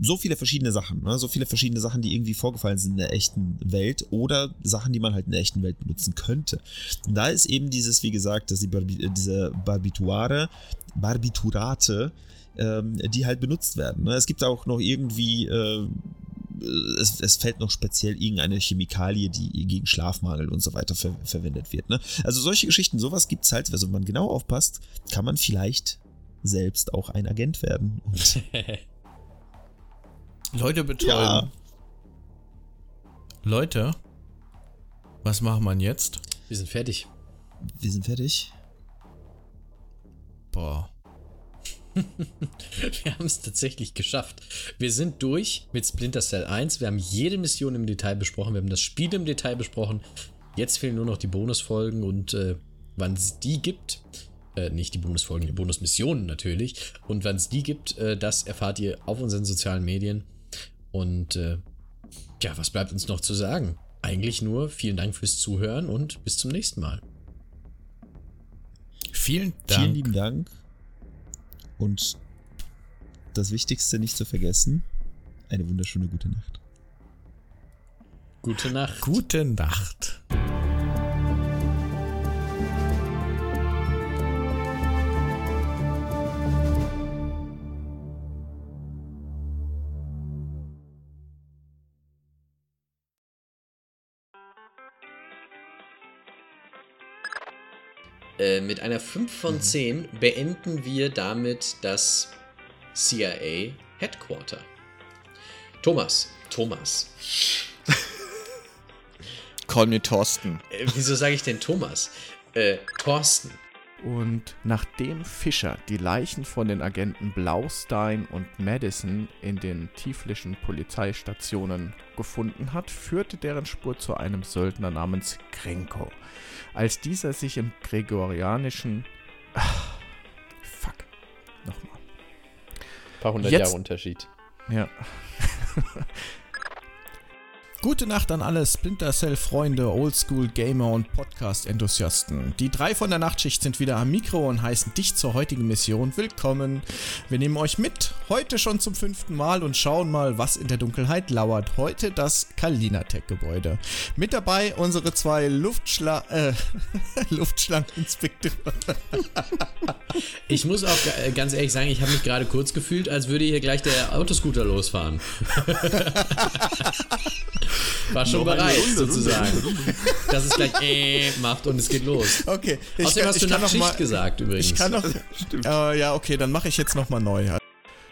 so viele verschiedene Sachen, ne? so viele verschiedene Sachen, die irgendwie vorgefallen sind in der echten Welt oder Sachen, die man halt in der echten Welt benutzen könnte. Und da ist eben dieses, wie gesagt, dass die Barbi diese Barbituare, Barbiturate, ähm, die halt benutzt werden. Ne? Es gibt auch noch irgendwie äh, es, es, fällt noch speziell irgendeine Chemikalie, die gegen Schlafmangel und so weiter ver verwendet wird. Ne? Also solche Geschichten, sowas gibt es halt, also wenn man genau aufpasst, kann man vielleicht selbst auch ein Agent werden. Leute betäuben. Ja. Leute, was macht man jetzt? Wir sind fertig. Wir sind fertig. Super. wir haben es tatsächlich geschafft. Wir sind durch mit Splinter Cell 1. Wir haben jede Mission im Detail besprochen. Wir haben das Spiel im Detail besprochen. Jetzt fehlen nur noch die Bonusfolgen und äh, wann es die gibt. Äh, nicht die Bonusfolgen, die Bonusmissionen natürlich. Und wann es die gibt, äh, das erfahrt ihr auf unseren sozialen Medien. Und äh, ja, was bleibt uns noch zu sagen? Eigentlich nur vielen Dank fürs Zuhören und bis zum nächsten Mal. Vielen Dank. Vielen lieben Dank. Und das Wichtigste nicht zu vergessen, eine wunderschöne gute Nacht. Gute Nacht. Gute Nacht. Äh, mit einer 5 von 10 beenden wir damit das CIA Headquarter. Thomas, Thomas. Call me Thorsten. Äh, wieso sage ich denn Thomas? Äh, Thorsten. Und nachdem Fischer die Leichen von den Agenten Blaustein und Madison in den tieflischen Polizeistationen gefunden hat, führte deren Spur zu einem Söldner namens Grenko. Als dieser sich im gregorianischen... Ach, fuck. Nochmal. Paar hundert Jetzt- Jahre Unterschied. Ja. Gute Nacht an alle Splinter Cell Freunde, Oldschool Gamer und Podcast Enthusiasten. Die drei von der Nachtschicht sind wieder am Mikro und heißen dich zur heutigen Mission willkommen. Wir nehmen euch mit, heute schon zum fünften Mal und schauen mal, was in der Dunkelheit lauert. Heute das Kalinatech Gebäude. Mit dabei unsere zwei Luftschla äh, Luftschlangeninspektoren. Ich muss auch ganz ehrlich sagen, ich habe mich gerade kurz gefühlt, als würde hier gleich der Autoscooter losfahren. War schon bereit, sozusagen. Dass es gleich äh macht und es geht los. Okay, ich Außerdem kann, hast ich du noch Nachtschicht mal, gesagt übrigens. Ich kann noch. Äh, ja, okay, dann mache ich jetzt noch mal neu.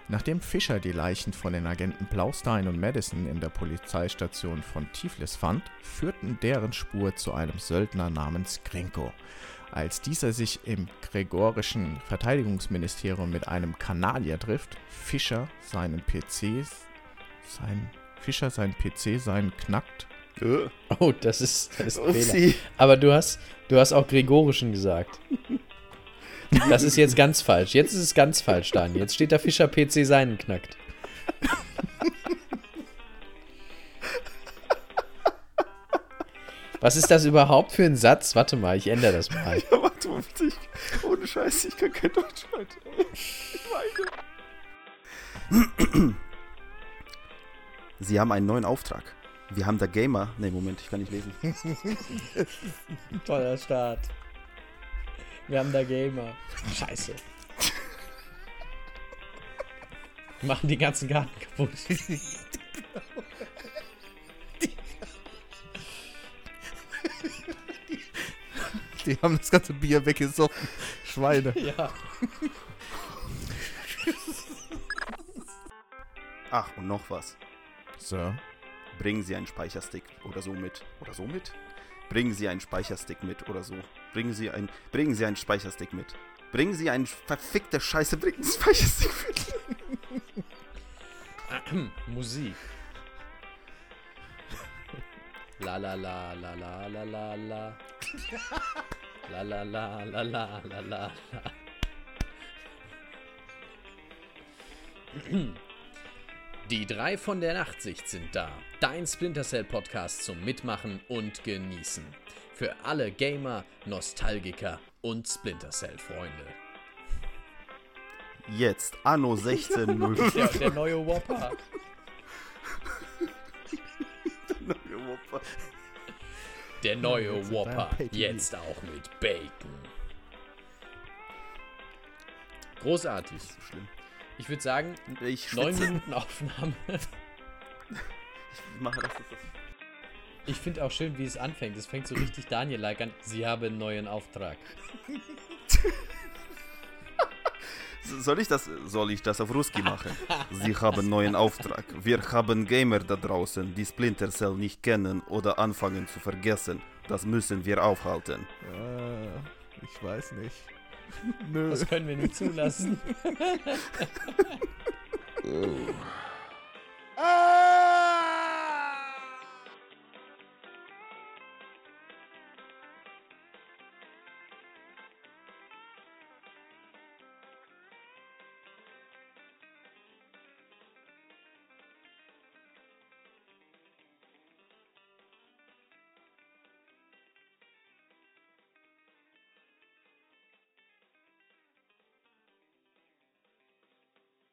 Nachdem Fischer die Leichen von den Agenten Blaustein und Madison in der Polizeistation von Tiflis fand, führten deren Spur zu einem Söldner namens Grenko. Als dieser sich im gregorischen Verteidigungsministerium mit einem Kanadier trifft, Fischer seinen PC, sein Fischer seinen PC seinen knackt. Oh, das ist, das ist ein Fehler. Aber du hast, du hast auch Gregorischen gesagt. Das ist jetzt ganz falsch. Jetzt ist es ganz falsch, Daniel. Jetzt steht der Fischer PC seinen knackt. Was ist das überhaupt für ein Satz? Warte mal, ich ändere das mal. Ja, warte mal, bitte. Ich, ohne Scheiß, ich kann kein Deutsch heute. Ich weine. Sie haben einen neuen Auftrag. Wir haben da Gamer. Ne, Moment, ich kann nicht lesen. Toller Start. Wir haben da Gamer. Scheiße. Wir machen die ganzen Karten kaputt. Die haben das ganze Bier weggesoffen. Schweine. Ja. Ach, und noch was. Sir. Bringen Sie einen Speicherstick oder so mit. Oder so mit? Bringen Sie einen Speicherstick mit oder so. Bringen Sie ein, bringen Sie einen Speicherstick mit. Bringen Sie einen verfickte Scheiße, bringen Sie einen Speicherstick mit. Musik. La la la la la la la la. La la la la la la la la. Die drei von der Nachtsicht sind da. Dein Splinter Cell Podcast zum Mitmachen und Genießen. Für alle Gamer, Nostalgiker und Splinter Cell Freunde. Jetzt, Anno 16.0. Der, der neue Whopper. Der neue Whopper. Jetzt auch mit Bacon. Großartig. so schlimm. Ich würde sagen, Ich neun. Minuten Aufnahme. Ich mache das jetzt. Ich finde auch schön, wie es anfängt. Es fängt so richtig Daniel-like an. Sie haben einen neuen Auftrag. Soll ich das, soll ich das auf Ruski machen? Sie haben neuen Auftrag. Wir haben Gamer da draußen, die Splinter Cell nicht kennen oder anfangen zu vergessen. Das müssen wir aufhalten. Äh, ich weiß nicht. Nö. Das können wir nicht zulassen. oh. Ah!